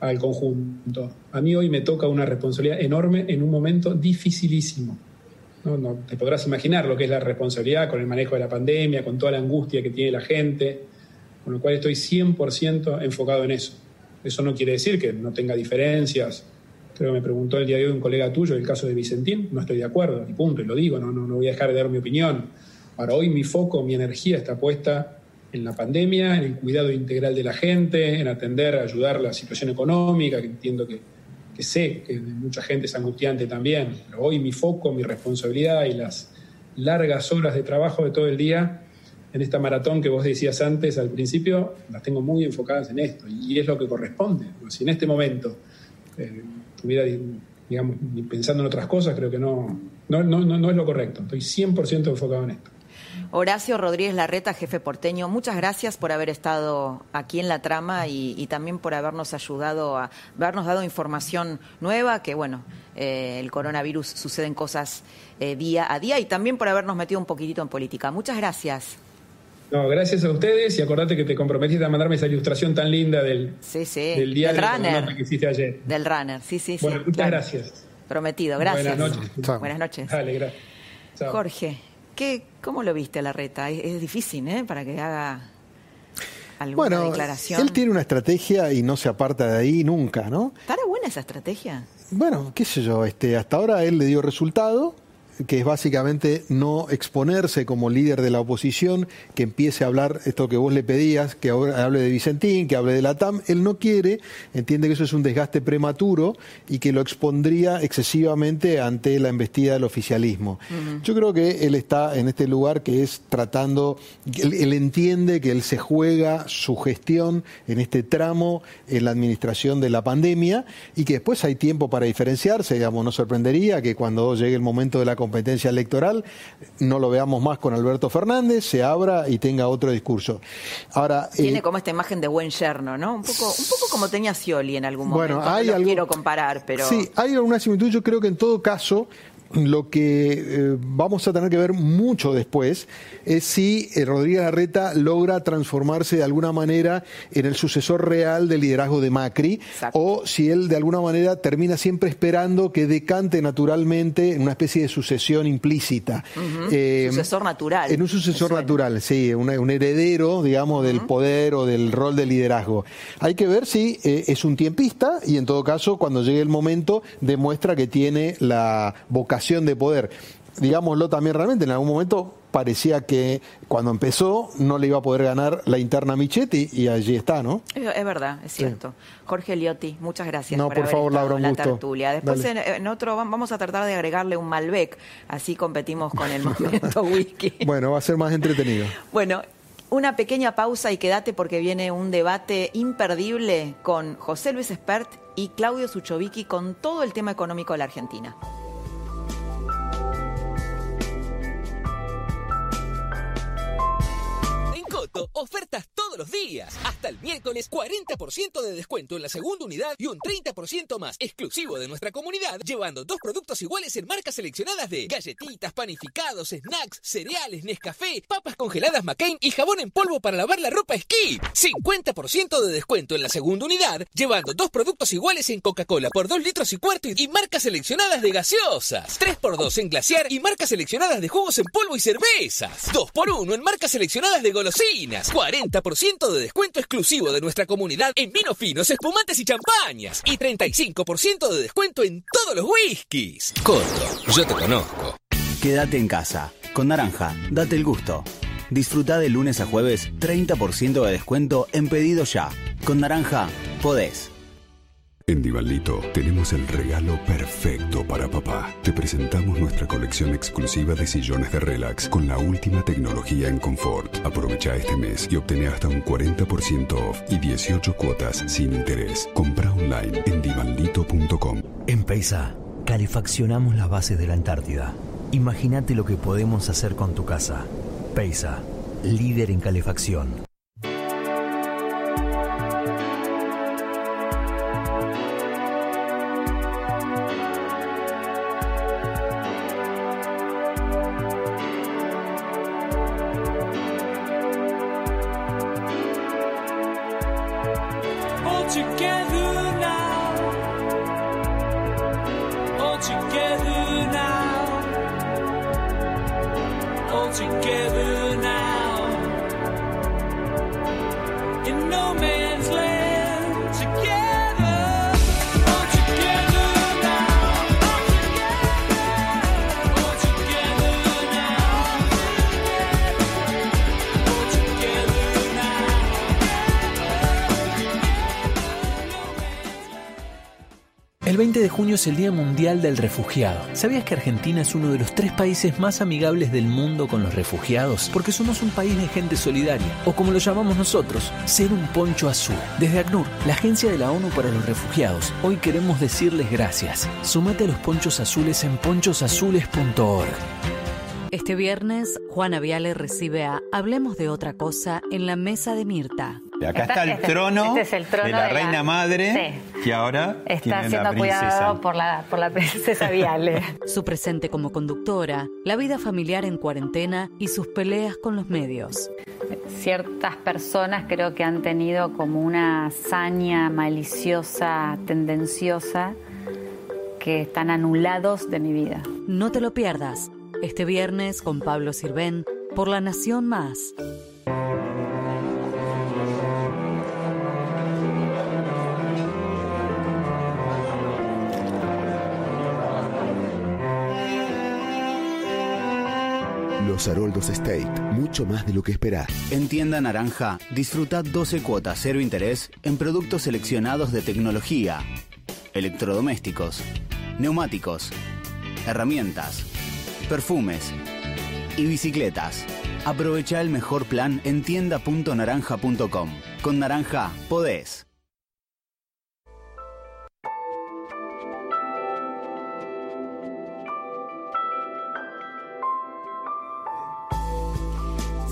al conjunto. A mí hoy me toca una responsabilidad enorme en un momento dificilísimo. ¿no? te podrás imaginar lo que es la responsabilidad con el manejo de la pandemia, con toda la angustia que tiene la gente, con lo cual estoy 100% enfocado en eso. Eso no quiere decir que no tenga diferencias. Creo que me preguntó el día de hoy un colega tuyo el caso de Vicentín, no estoy de acuerdo, y punto, y lo digo, no, voy a dejar de dar mi opinión para hoy mi foco, mi energía está puesta en la pandemia, en el cuidado integral de la gente, en atender, ayudar la situación económica, que entiendo que, sé que mucha gente es angustiante también, pero hoy mi foco, mi responsabilidad y las largas horas de trabajo de todo el día en esta maratón que vos decías antes al principio, las tengo muy enfocadas en esto y es lo que corresponde. Si en este momento eh, estuviera digamos, pensando en otras cosas, creo que no, no, no, no es lo correcto. Estoy 100% enfocado en esto. Horacio Rodríguez Larreta, jefe porteño, muchas gracias por haber estado aquí en la trama y, también por habernos ayudado a habernos dado información nueva, que bueno, eh, el coronavirus suceden cosas eh, día a día y también por habernos metido un poquitito en política. Muchas gracias. No, gracias a ustedes y acordate que te comprometiste a mandarme esa ilustración tan linda del, del día del runner, que hiciste ayer. Del runner, sí, sí, bueno, Muchas gracias. Prometido, gracias. Buenas noches. Buenas noches. Dale, gracias. Jorge. ¿Qué, ¿Cómo lo viste la reta? Es, difícil, ¿eh? Para que haga alguna bueno, declaración. Él tiene una estrategia y no se aparta de ahí nunca, ¿no? ¿Estará buena esa estrategia? Bueno, qué sé yo, este, hasta ahora él le dio resultado que es básicamente no exponerse como líder de la oposición, que empiece a hablar esto que vos le pedías, que hable de Vicentín, que hable de la TAM. Él no quiere, entiende que eso es un desgaste prematuro y que lo expondría excesivamente ante la embestida del oficialismo. Yo creo que él está en este lugar que es tratando, él, entiende que él se juega su gestión en este tramo en la administración de la pandemia y que después hay tiempo para diferenciarse, digamos, no sorprendería que cuando llegue el momento de la competencia electoral, no lo veamos más con Alberto Fernández, se abra y tenga otro discurso. Ahora tiene eh, como esta imagen de buen yerno, ¿no? Un poco, un poco como tenía Scioli en algún momento. Bueno, hay no quiero comparar, pero sí, hay alguna similitud. Yo creo que en todo caso lo que eh, vamos a tener que ver mucho después es si eh, Rodríguez Larreta logra transformarse de alguna manera en el sucesor real del liderazgo de Macri o si él de alguna manera termina siempre esperando que decante naturalmente en una especie de sucesión implícita. Eh, sucesor natural. En un sucesor natural, sí, un, heredero, digamos, del poder o del rol de liderazgo. Hay que ver si es un tiempista y en todo caso cuando llegue el momento demuestra que tiene la vocación de poder. Digámoslo también realmente, en algún momento parecía que cuando empezó no le iba a poder ganar la interna Michetti y allí está, ¿no? Es, verdad, es cierto. Jorge Liotti, muchas gracias no, por, favor, Laura, un la tertulia. Después en, otro vamos a tratar de agregarle un Malbec, así competimos con el momento whisky. bueno, va a ser más entretenido. bueno, una pequeña pausa y quédate porque viene un debate imperdible con José Luis Espert y Claudio Suchovicki con todo el tema económico de la Argentina. Ofertas todo todos los días. Hasta el miércoles, 40% de descuento en la segunda unidad y un 30% más exclusivo de nuestra comunidad, llevando dos productos iguales en marcas seleccionadas de galletitas, panificados, snacks, cereales, Nescafé, papas congeladas McCain y jabón en polvo para lavar la ropa Skip. 50% de descuento en la segunda unidad, llevando dos productos iguales en Coca-Cola por 2 litros y cuarto y marcas seleccionadas de gaseosas. 3x2 en glaciar y marcas seleccionadas de jugos en polvo y cervezas. 2x1 en marcas seleccionadas de golosinas. 40% de descuento exclusivo de nuestra comunidad en vinos finos, espumantes y champañas. Y 35% de descuento en todos los whiskies. Coto, yo te conozco. Quédate en casa. Con Naranja, date el gusto. Disfruta de lunes a jueves 30% de descuento en pedido ya. Con Naranja, podés. En Divalito tenemos el regalo perfecto para papá. Te presentamos nuestra colección exclusiva de sillones de relax con la última tecnología en confort. Aprovecha este mes y obtené hasta un 40% off y 18 cuotas sin interés. Compra online en divanlito.com. En Peisa, calefaccionamos las bases de la Antártida. Imagínate lo que podemos hacer con tu casa. Peisa, líder en calefacción. together now. All together El 20 de junio es el Día Mundial del Refugiado. ¿Sabías que Argentina es uno de los tres países más amigables del mundo con los refugiados? Porque somos un país de gente solidaria, o como lo llamamos nosotros, ser un poncho azul. Desde ACNUR, la Agencia de la ONU para los Refugiados, hoy queremos decirles gracias. Sumate a los ponchos azules en ponchosazules.org. Este viernes, Juana Viale recibe a Hablemos de otra cosa en la mesa de Mirta. Acá está, el, este, trono este el, trono de la reina madre que ahora está siendo cuidado por la, por la princesa Viale. Su presente como conductora, la vida familiar en cuarentena y sus peleas con los medios. Ciertas personas creo que han tenido como una hazaña maliciosa, tendenciosa, que están anulados de mi vida. No te lo pierdas este viernes con Pablo Sirven por La Nación Más. Los State, mucho más de lo que esperás. En tienda naranja, disfruta 12 cuotas cero interés en productos seleccionados de tecnología, electrodomésticos, neumáticos, herramientas perfumes y bicicletas. Aprovecha el mejor plan en tienda.naranja.com. Con Naranja podés.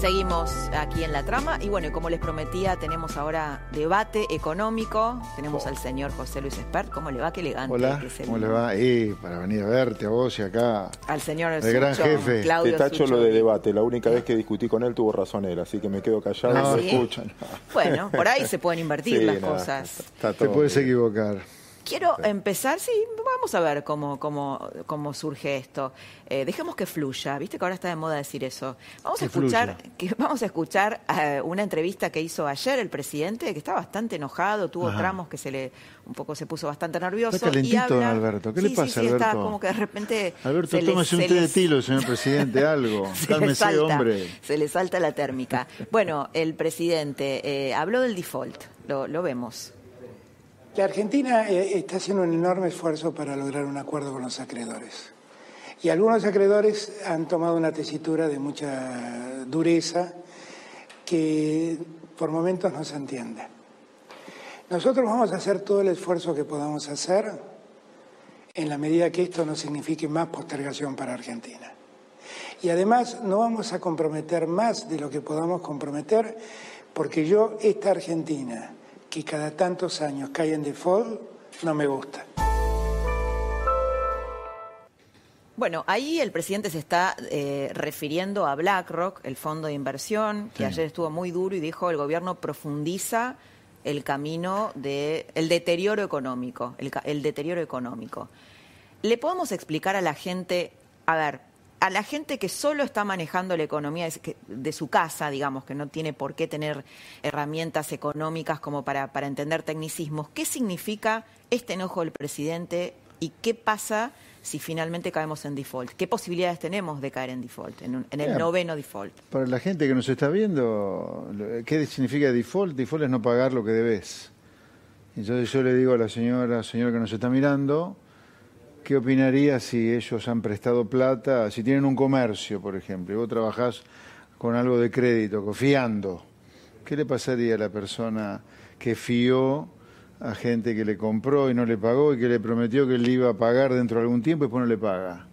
Seguimos aquí en la trama y bueno, como les prometía, tenemos ahora debate económico. Tenemos al señor José Luis Espert. ¿Cómo le va? Qué elegante. Hola, ¿cómo le va? Y para venir a verte a vos y acá. Al señor el gran jefe. Te tacho lo de debate. La única vez que discutí con él tuvo razón él, así que me quedo callado no, escuchan. Bueno, por ahí se pueden invertir las cosas. Te puedes equivocar. Quiero empezar, sí, vamos a ver cómo, cómo, cómo surge esto. Eh, dejemos que fluya, viste que ahora está de moda decir eso. Vamos a escuchar, que, vamos a escuchar eh, una entrevista que hizo ayer el presidente, que está bastante enojado, tuvo tramos que se le un poco se puso bastante nervioso. Está calentito, Alberto. ¿Qué le pasa, sí, Alberto? Está como que de repente. Alberto, tómese un té de tilo, señor presidente, algo. Cálmese, hombre. Se le salta la térmica. Bueno, el presidente eh, habló del default, lo, lo vemos. La Argentina eh, está haciendo un enorme esfuerzo para lograr un acuerdo con los acreedores. Y algunos acreedores han tomado una tesitura de mucha dureza que por momentos no se entiende. Nosotros vamos a hacer todo el esfuerzo que podamos hacer en la medida que esto no signifique más postergación para Argentina. Y además no vamos a comprometer más de lo que podamos comprometer Porque yo, esta Argentina, que cada tantos años cae en default, no me gusta. Bueno, ahí el presidente se está eh, refiriendo a BlackRock, el fondo de inversión, que ayer estuvo muy duro y dijo el gobierno profundiza el camino de el deterioro económico, el, deterioro económico. ¿Le podemos explicar a la gente, a ver, a la gente que solo está manejando la economía de su casa, digamos, que no tiene por qué tener herramientas económicas como para, para entender tecnicismos, ¿qué significa este enojo del presidente y qué pasa si finalmente caemos en default? ¿Qué posibilidades tenemos de caer en default, en, el noveno default? Para la gente que nos está viendo, ¿qué significa default? Default es no pagar lo que debes. Entonces yo le digo a la señora, señora que nos está mirando, ¿qué opinaría si ellos han prestado plata, si tienen un comercio, por ejemplo, y vos trabajás con algo de crédito, confiando? ¿Qué le pasaría a la persona que fió a gente que le compró y no le pagó y que le prometió que le iba a pagar dentro de algún tiempo y después no le paga.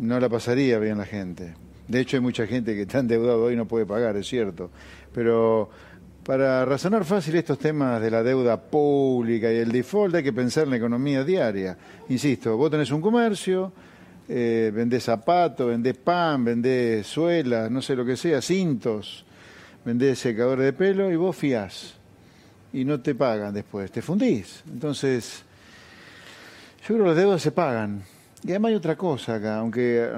No la pasaría bien la gente. De hecho, hay mucha gente que está endeudada hoy y no puede pagar, es cierto. Pero para razonar fácil estos temas de la deuda pública y el default hay que pensar en la economía diaria. Insisto, vos tenés un comercio, eh, vendés zapatos, vendés pan, vendés suelas, no sé lo que sea, cintos, vendés secadores de pelo y vos fiás y no te pagan después, te fundís. Entonces, yo creo que las deudas se pagan. Y además hay otra cosa acá, aunque,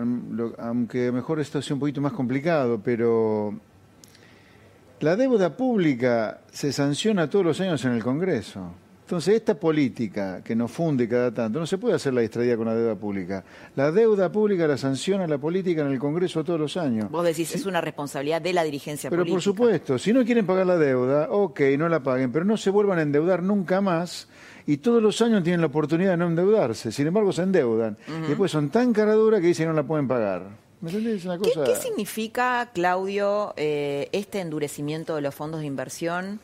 aunque mejor esto sea un poquito más complicado, pero la deuda pública se sanciona todos los años en el Congreso. Entonces, esta política que nos funde cada tanto, no se puede hacer la distraída con la deuda pública. La deuda pública la sanciona la política en el Congreso todos los años. Vos decís, es una responsabilidad de la dirigencia pero política. Pero por supuesto, si no quieren pagar la deuda, ok, no la paguen, pero no se vuelvan a endeudar nunca más y todos los años tienen la oportunidad de no endeudarse. Sin embargo, se endeudan. Y después son tan caraduras que dicen que no la pueden pagar. ¿Me entendés? Una cosa... ¿Qué, significa, Claudio, eh, este endurecimiento de los fondos de inversión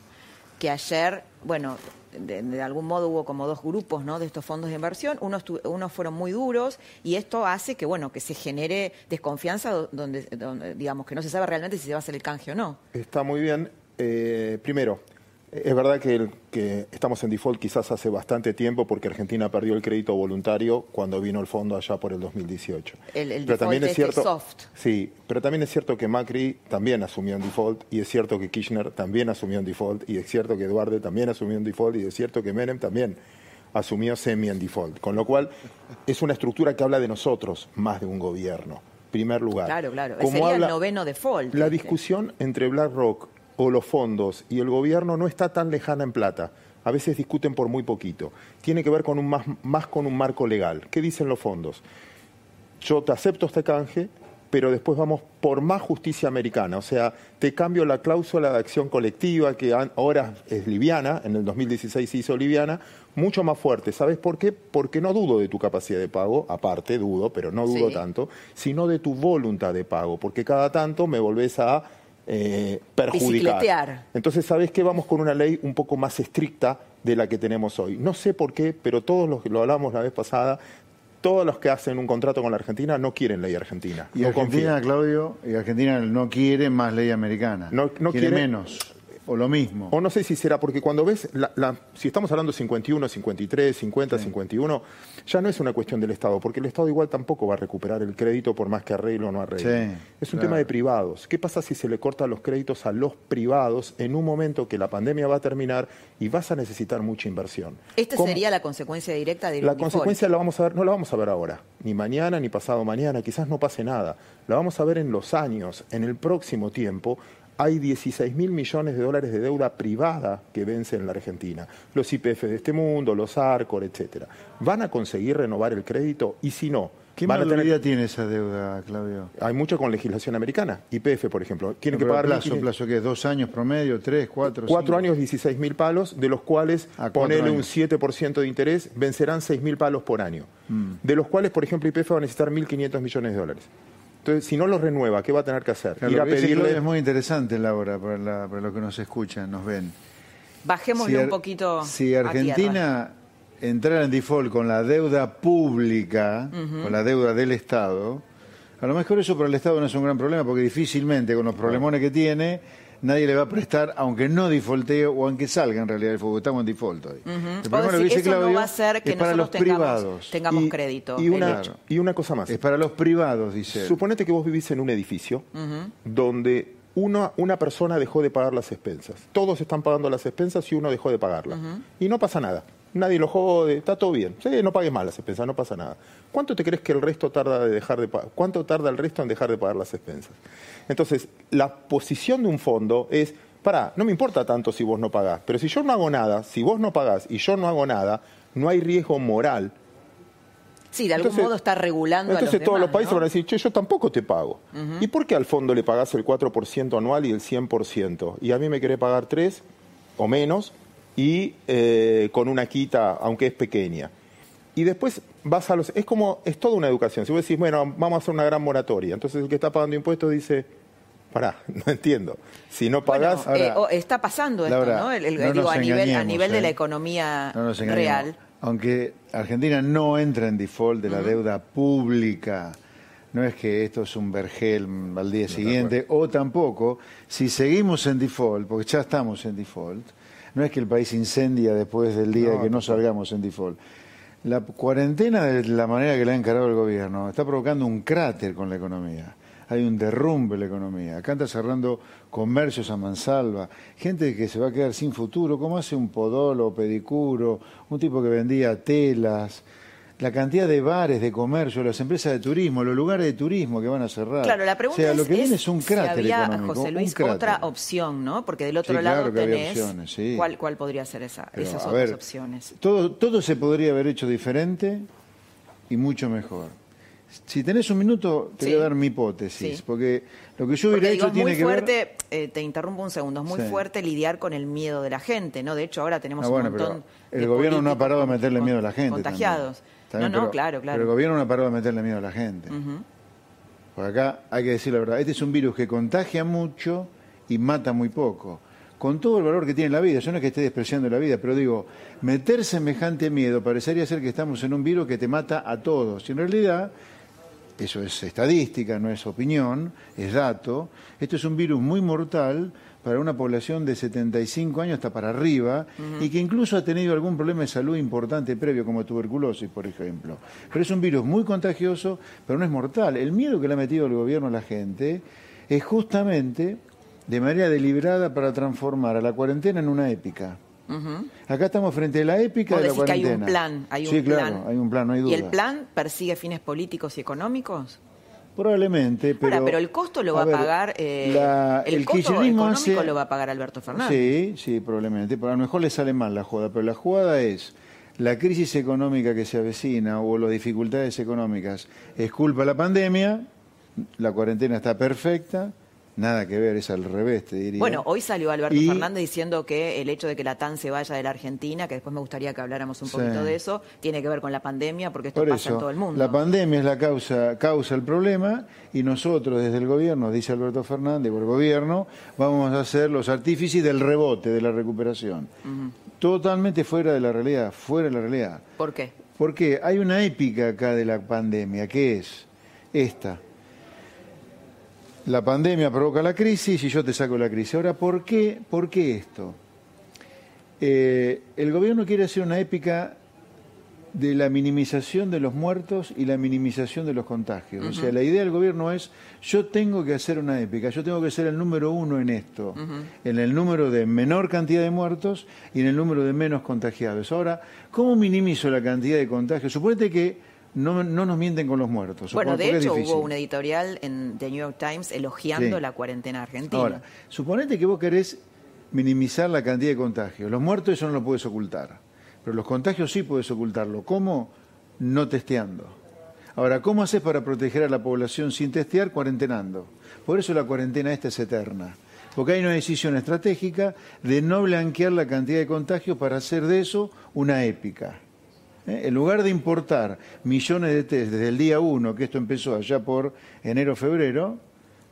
que ayer, bueno, de, algún modo hubo como dos grupos ¿no? de estos fondos de inversión, unos, unos fueron muy duros y esto hace que bueno que se genere desconfianza donde, digamos que no se sabe realmente si se va a hacer el canje o no. Está muy bien. Eh, primero, es verdad que, que, estamos en default quizás hace bastante tiempo porque Argentina perdió el crédito voluntario cuando vino el fondo allá por el 2018. El, el pero también es cierto, soft. Sí, pero también es cierto que Macri también asumió en default y es cierto que Kirchner también asumió en default y es cierto que Eduardo también asumió en default y es cierto que Menem también asumió semi en default. Con lo cual es una estructura que habla de nosotros más de un gobierno. Primer lugar. Claro, claro. Sería el noveno default. La discusión entre BlackRock o los fondos y el gobierno no está tan lejana en plata. A veces discuten por muy poquito. Tiene que ver con un más, más con un marco legal. ¿Qué dicen los fondos? Yo te acepto este canje, pero después vamos por más justicia americana. O sea, te cambio la cláusula de acción colectiva, que ahora es liviana, en el 2016 se hizo liviana, mucho más fuerte. ¿Sabes por qué? Porque no dudo de tu capacidad de pago, aparte dudo, pero no dudo tanto, sino de tu voluntad de pago, porque cada tanto me volvés a eh, perjudicar. Entonces, ¿sabes qué? Vamos con una ley un poco más estricta de la que tenemos hoy. No sé por qué, pero todos los que lo hablamos la vez pasada, todos los que hacen un contrato con la Argentina no quieren ley argentina. Y Argentina, Claudio, y Argentina no quiere más ley americana. No, no quiere menos o lo mismo. O no sé si será, porque cuando ves, la, si estamos hablando 51, 53, 50, 51, ya no es una cuestión del Estado, porque el Estado igual tampoco va a recuperar el crédito por más que arregle o no arregle. es un tema de privados. ¿Qué pasa si se le cortan los créditos a los privados en un momento que la pandemia va a terminar y vas a necesitar mucha inversión? ¿Esta sería la consecuencia directa de La consecuencia la vamos a ver, no la vamos a ver ahora, ni mañana ni pasado mañana, quizás no pase nada. La vamos a ver en los años, en el próximo tiempo, hay 16 mil millones de dólares de deuda privada que vence en la Argentina. Los IPF de este mundo, los ARCOR, etcétera. ¿Van a conseguir renovar el crédito? Y si no, ¿Qué mayoría tiene esa deuda, Claudio? Hay mucho con legislación americana. IPF, por ejemplo. Tiene que pagar plazo, plazo que es dos años promedio, tres, cuatro, Cuatro años, 16 mil palos, de los cuales ponerle un 7% de interés, vencerán 6 mil palos por año. Mm. De los cuales, por ejemplo, IPF va a necesitar 1.500 millones de dólares. Entonces, si no lo renueva, ¿qué va a tener que hacer? Ir a pedirle... Es muy interesante, Laura, para, la, para los que nos escuchan, nos ven. Bajémosle un poquito. Si Argentina entrara en default con la deuda pública, con la deuda del Estado, a lo mejor eso para el Estado no es un gran problema, porque difícilmente con los problemones que tiene nadie le va a prestar, aunque no defaultee o aunque salga en realidad el fuego. Estamos en default hoy. El problema que dice Claudio no va a ser que es para los tengamos, privados. tengamos crédito. Y una, y una cosa más. Es para los privados, dice. Suponete que vos vivís en un edificio donde una, una persona dejó de pagar las expensas. Todos están pagando las expensas y uno dejó de pagarlas. Y no pasa nada. Nadie lo jode, está todo bien. Sí, no pagues más las expensas, no pasa nada. ¿Cuánto te crees que el resto tarda de dejar de ¿Cuánto tarda el resto en dejar de pagar las expensas? Entonces, la posición de un fondo es, para, no me importa tanto si vos no pagás, pero si yo no hago nada, si vos no pagás y yo no hago nada, no hay riesgo moral Sí, de algún modo está regulando. Entonces a los todos los países van a decir, che, yo tampoco te pago. ¿Y por qué al fondo le pagás el 4% anual y el 100%? Y a mí me querés pagar 3 o menos y eh, con una quita, aunque es pequeña. Y después vas a los... Es como, es toda una educación. Si vos decís, bueno, vamos a hacer una gran moratoria. Entonces el que está pagando impuestos dice, pará, no entiendo. Si no pagás... Eh, está pasando esto, ¿no? digo, a nivel, a nivel de la ¿eh? economía real aunque Argentina no entra en default de la deuda pública, no es que esto es un vergel al día siguiente, o tampoco, si seguimos en default, porque ya estamos en default, no es que el país incendia después del día que no salgamos en default. La cuarentena, de la manera que la ha encarado el gobierno, está provocando un cráter con la economía. Hay un derrumbe en la economía. Acá está cerrando comercios a mansalva, gente que se va a quedar sin futuro, como hace un podolo, pedicuro, un tipo que vendía telas, la cantidad de bares de comercio, las empresas de turismo, los lugares de turismo que van a cerrar. Claro, la pregunta o sea, es, lo que viene es un cráter si había, económico, José Luis, otra opción, ¿no? Porque del otro lado tenés... ¿cuál, ¿Cuál podría ser esa, esas otras opciones? Todo, todo se podría haber hecho diferente y mucho mejor. Si tenés un minuto, te voy a dar mi hipótesis, porque lo que yo hubiera hecho tiene que fuerte, eh, te interrumpo un segundo, es muy fuerte lidiar con el miedo de la gente, ¿no? De hecho, ahora tenemos ah, un montón El gobierno no ha parado de meterle miedo a la gente. Contagiados. No, no, claro, claro. Pero el gobierno no ha parado de meterle miedo a la gente. Por acá hay que decir la verdad, este es un virus que contagia mucho y mata muy poco con todo el valor que tiene la vida. Yo no es que esté despreciando la vida, pero digo, meter semejante miedo parecería ser que estamos en un virus que te mata a todos. Y en realidad eso es estadística, no es opinión, es dato. Esto es un virus muy mortal para una población de 75 años hasta para arriba y que incluso ha tenido algún problema de salud importante previo, como tuberculosis, por ejemplo. Pero es un virus muy contagioso, pero no es mortal. El miedo que le ha metido el gobierno a la gente es justamente de manera deliberada para transformar a la cuarentena en una épica. Acá estamos frente a la épica de la cuarentena. que hay un plan, hay sí, claro, hay un plan, no hay duda. ¿Y el plan persigue fines políticos y económicos? Probablemente, pero... Ahora, pero el costo lo va a, pagar... Eh, el, costo económico lo va a pagar Alberto Fernández. Sí, sí, probablemente. Pero a lo mejor le sale mal la jugada, pero la jugada es la crisis económica que se avecina o las dificultades económicas es culpa de la pandemia, la cuarentena está perfecta, Nada que ver, es al revés, te diría. Bueno, hoy salió Alberto Fernández diciendo que el hecho de que la TAN se vaya de la Argentina, que después me gustaría que habláramos un poquito de eso, tiene que ver con la pandemia, porque esto pasa en todo el mundo. La pandemia es la causa, causa el problema, y nosotros desde el gobierno, dice Alberto Fernández, por el gobierno, vamos a ser los artífices del rebote, de la recuperación. Totalmente fuera de la realidad, fuera de la realidad. ¿Por qué? Porque hay una épica acá de la pandemia, que es esta la pandemia provoca la crisis y yo te saco la crisis. Ahora, ¿por qué, por qué esto? Eh, el gobierno quiere hacer una épica de la minimización de los muertos y la minimización de los contagios. O sea, la idea del gobierno es, yo tengo que hacer una épica, yo tengo que ser el número uno en esto, en el número de menor cantidad de muertos y en el número de menos contagiados. Ahora, ¿cómo minimizo la cantidad de contagios? Suponete que no, no nos mienten con los muertos. Bueno, de hecho hubo un editorial en The New York Times elogiando la cuarentena argentina. Ahora, suponete que vos querés minimizar la cantidad de contagios. Los muertos eso no lo puedes ocultar, pero los contagios sí puedes ocultarlo. ¿Cómo? No testeando. Ahora, ¿cómo haces para proteger a la población sin testear? Cuarentenando. Por eso la cuarentena esta es eterna. Porque hay una decisión estratégica de no blanquear la cantidad de contagios para hacer de eso una épica. ¿Eh? En lugar de importar millones de test desde el día 1, que esto empezó allá por enero-febrero,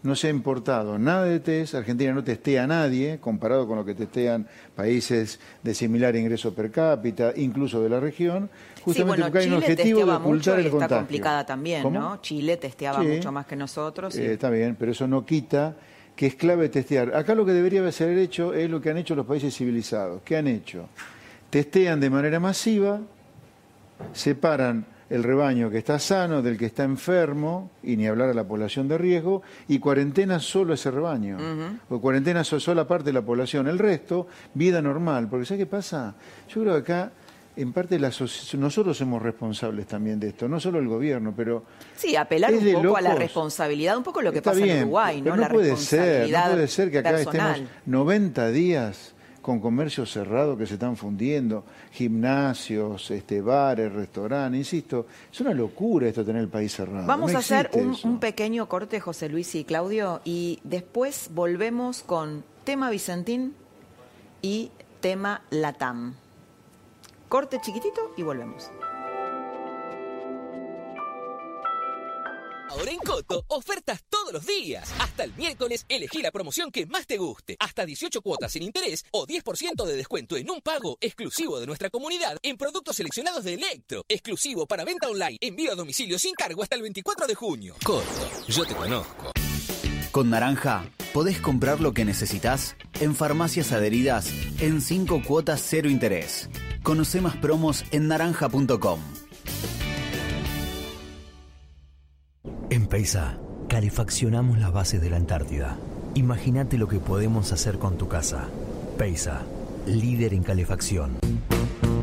no se ha importado nada de test, Argentina no testea a nadie, comparado con lo que testean países de similar ingreso per cápita, incluso de la región, justamente porque hay un objetivo de ocultar el Está complicada también, ¿no? Chile testeaba mucho más que nosotros. Eh, está bien, pero eso no quita que es clave testear. Acá lo que debería ser hecho es lo que han hecho los países civilizados. ¿Qué han hecho? Testean de manera masiva, separan el rebaño que está sano del que está enfermo, y ni hablar a la población de riesgo, y cuarentena solo ese rebaño. O cuarentena solo parte de la población. El resto, vida normal. Porque ¿sabes qué pasa? Yo creo que acá en parte la nosotros somos responsables también de esto, no solo el gobierno, pero sí apelar un poco a la responsabilidad, un poco lo que pasa en Uruguay, ¿no? no puede ser, no puede ser que acá estemos 90 días con comercios cerrados que se están fundiendo, gimnasios, este, bares, restaurantes, insisto, es una locura esto tener el país cerrado. Vamos a hacer un, un, pequeño corte, José Luis y Claudio, y después volvemos con tema Vicentín y tema Latam. Corte chiquitito y volvemos. Ahora en Coto, ofertas todos los días. Hasta el miércoles, elegí la promoción que más te guste. Hasta 18 cuotas sin interés o 10% de descuento en un pago exclusivo de nuestra comunidad en productos seleccionados de Electro. Exclusivo para venta online. Envío a domicilio sin cargo hasta el 24 de junio. Coto, yo te conozco. Con Naranja, podés comprar lo que necesitas en farmacias adheridas en 5 cuotas cero interés. Conoce más promos en naranja.com. En Peisa, calefaccionamos las bases de la Antártida. Imagínate lo que podemos hacer con tu casa. Peisa, líder en calefacción.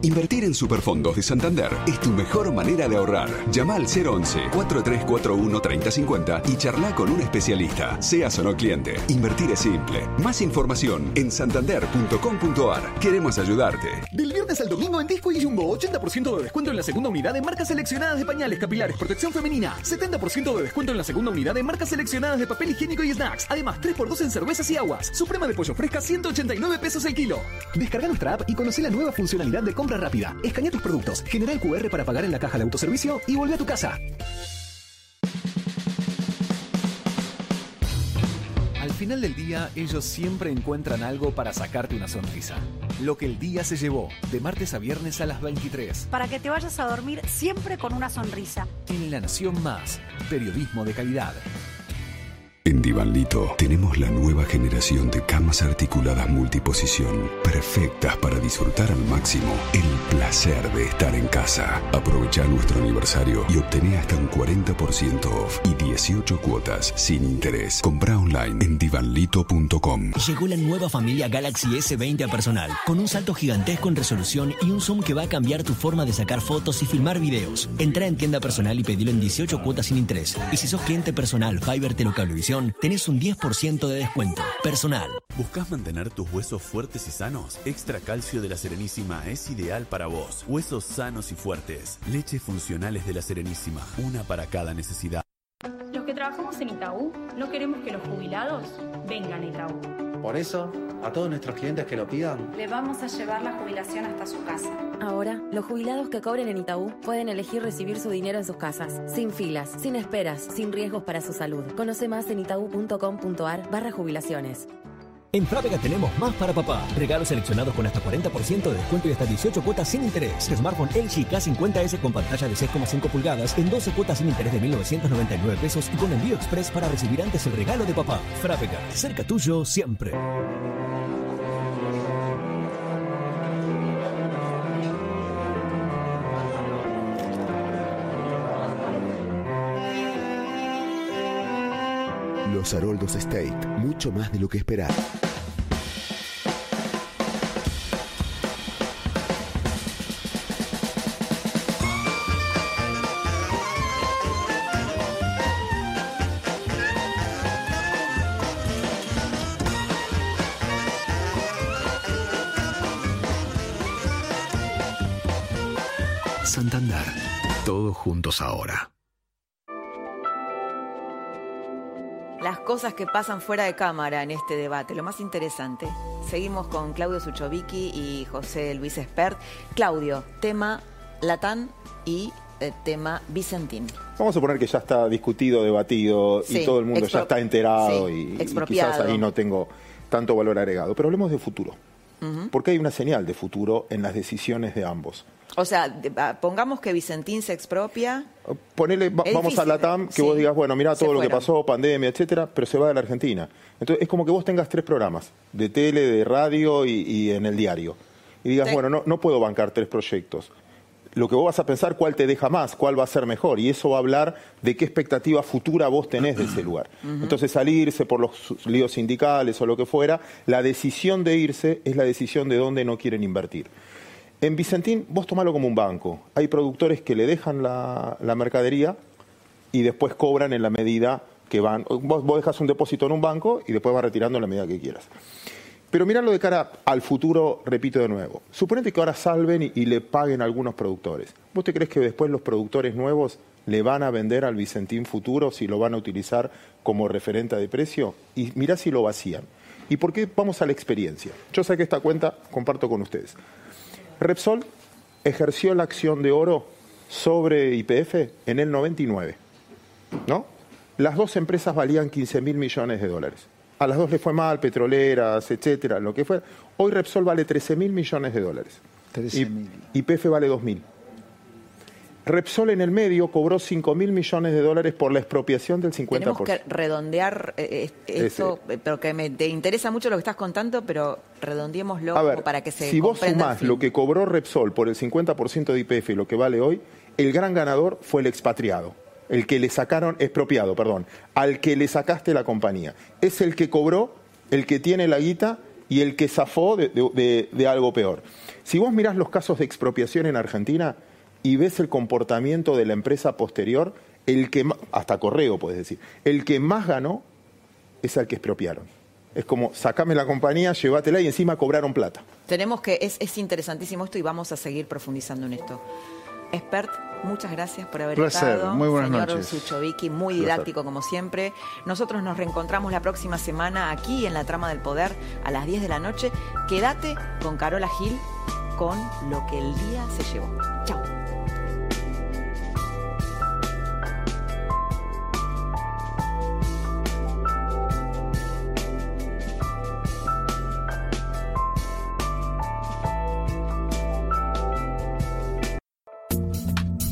Invertir en Superfondos de Santander es tu mejor manera de ahorrar. Llama al 011-4341-3050 y charla con un especialista, seas o no cliente. Invertir es simple. Más información en santander.com.ar. Queremos ayudarte. Del viernes al domingo en Disco y Jumbo, 80% de descuento en la segunda unidad de marcas seleccionadas de pañales, capilares, protección femenina. 70% de descuento en la segunda unidad de marcas seleccionadas de papel higiénico y snacks. Además, 3x2 en cervezas y aguas. Suprema de pollo fresca, 189 pesos el kilo. Descarga nuestra app y conoce la nueva funcionalidad de compra rápida. Escanea tus productos, genera el QR para pagar en la caja de autoservicio y vuelve a tu casa. Al final del día, ellos siempre encuentran algo para sacarte una sonrisa. Lo que el día se llevó, de martes a viernes a las 23. Para que te vayas a dormir siempre con una sonrisa. En La Nación Más, periodismo de calidad. En Divanlito tenemos la nueva generación de camas articuladas multiposición, perfectas para disfrutar al máximo el placer de estar en casa. Aprovecha nuestro aniversario y obtené hasta un 40% off y 18 cuotas sin interés. Compra online en divanlito.com. Llegó la nueva familia Galaxy S20 a personal, con un salto gigantesco en resolución y un zoom que va a cambiar tu forma de sacar fotos y filmar videos. Entra en tienda personal y pedilo en 18 cuotas sin interés. Y si sos cliente personal Fiber Tenés un 10% de descuento. Personal. ¿Buscas mantener tus huesos fuertes y sanos? Extra Calcio de la Serenísima es ideal para vos. Huesos sanos y fuertes. Leches funcionales de la Serenísima. Una para cada necesidad. Los que trabajamos en Itaú no queremos que los jubilados vengan a Itaú. Por eso, a todos nuestros clientes que lo pidan, le vamos a llevar la jubilación hasta su casa. Ahora, los jubilados que cobren en Itaú pueden elegir recibir su dinero en sus casas, sin filas, sin esperas, sin riesgos para su salud. Conoce más en itaú.com.ar barra jubilaciones. En Frávega tenemos más para papá. Regalos seleccionados con hasta 40% de descuento y hasta 18 cuotas sin interés. Smartphone LG K50S con pantalla de 6,5 pulgadas en 12 cuotas sin interés de 1.999 pesos y con envío express para recibir antes el regalo de papá. Frávega, cerca tuyo siempre. Los Haroldos State, mucho más de lo que esperar. Juntos ahora. las cosas que pasan fuera de cámara en este debate, lo más interesante. Seguimos con Claudio Suchovicki y José Luis Espert. Claudio, tema Latán y eh, tema Vicentín. Vamos a suponer que ya está discutido, debatido y todo el mundo ya está enterado y, quizás ahí no tengo tanto valor agregado. Pero hablemos de futuro. Porque hay una señal de futuro en las decisiones de ambos. O sea, pongamos que Vicentín se expropia. Ponele, vamos a la TAM, que vos digas, bueno, mira todo lo que pasó, pandemia, etcétera, pero se va de la Argentina. Entonces es como que vos tengas tres programas, de tele, de radio y, en el diario. Y digas, bueno, no, no puedo bancar tres proyectos lo que vos vas a pensar cuál te deja más, cuál va a ser mejor, y eso va a hablar de qué expectativa futura vos tenés de ese lugar. Entonces, salirse por los líos sindicales o lo que fuera, la decisión de irse es la decisión de dónde no quieren invertir. En Vicentín, vos tomalo como un banco. Hay productores que le dejan la, mercadería y después cobran en la medida que van. Vos, vos dejas un depósito en un banco y después vas retirando en la medida que quieras. Pero mirarlo de cara al futuro, repito de nuevo. Suponete que ahora salven y, le paguen a algunos productores. ¿Vos te crees que después los productores nuevos le van a vender al Vicentín futuro si lo van a utilizar como referente de precio? Y mirá si lo vacían. ¿Y por qué vamos a la experiencia? Yo sé que esta cuenta comparto con ustedes. Repsol ejerció la acción de oro sobre IPF en el 99. ¿No? Las dos empresas valían 15 mil millones de dólares a las dos le fue mal, petroleras, etcétera, lo que fue. Hoy Repsol vale 13 mil millones de dólares. y, PF vale 2 mil. Repsol en el medio cobró 5 mil millones de dólares por la expropiación del 50%. Tenemos que redondear eh, eh, esto, eh, pero que me te interesa mucho lo que estás contando, pero redondeémoslo para que se Si vos sumás lo que cobró Repsol por el 50% de IPF y lo que vale hoy, el gran ganador fue el expatriado el que le sacaron, expropiado, perdón, al que le sacaste la compañía. Es el que cobró, el que tiene la guita y el que zafó de, algo peor. Si vos mirás los casos de expropiación en Argentina y ves el comportamiento de la empresa posterior, el que hasta correo puedes decir, el que más ganó es el que expropiaron. Es como, sacame la compañía, llévatela y encima cobraron plata. Tenemos que, es, es interesantísimo esto y vamos a seguir profundizando en esto. Expert, muchas gracias por haber estado. Muy buenas Señor noches. Suchovicki, muy didáctico como siempre. Nosotros nos reencontramos la próxima semana aquí en la Trama del Poder a las 10 de la noche. Quédate con Carola Gil con lo que el día se llevó. Chao.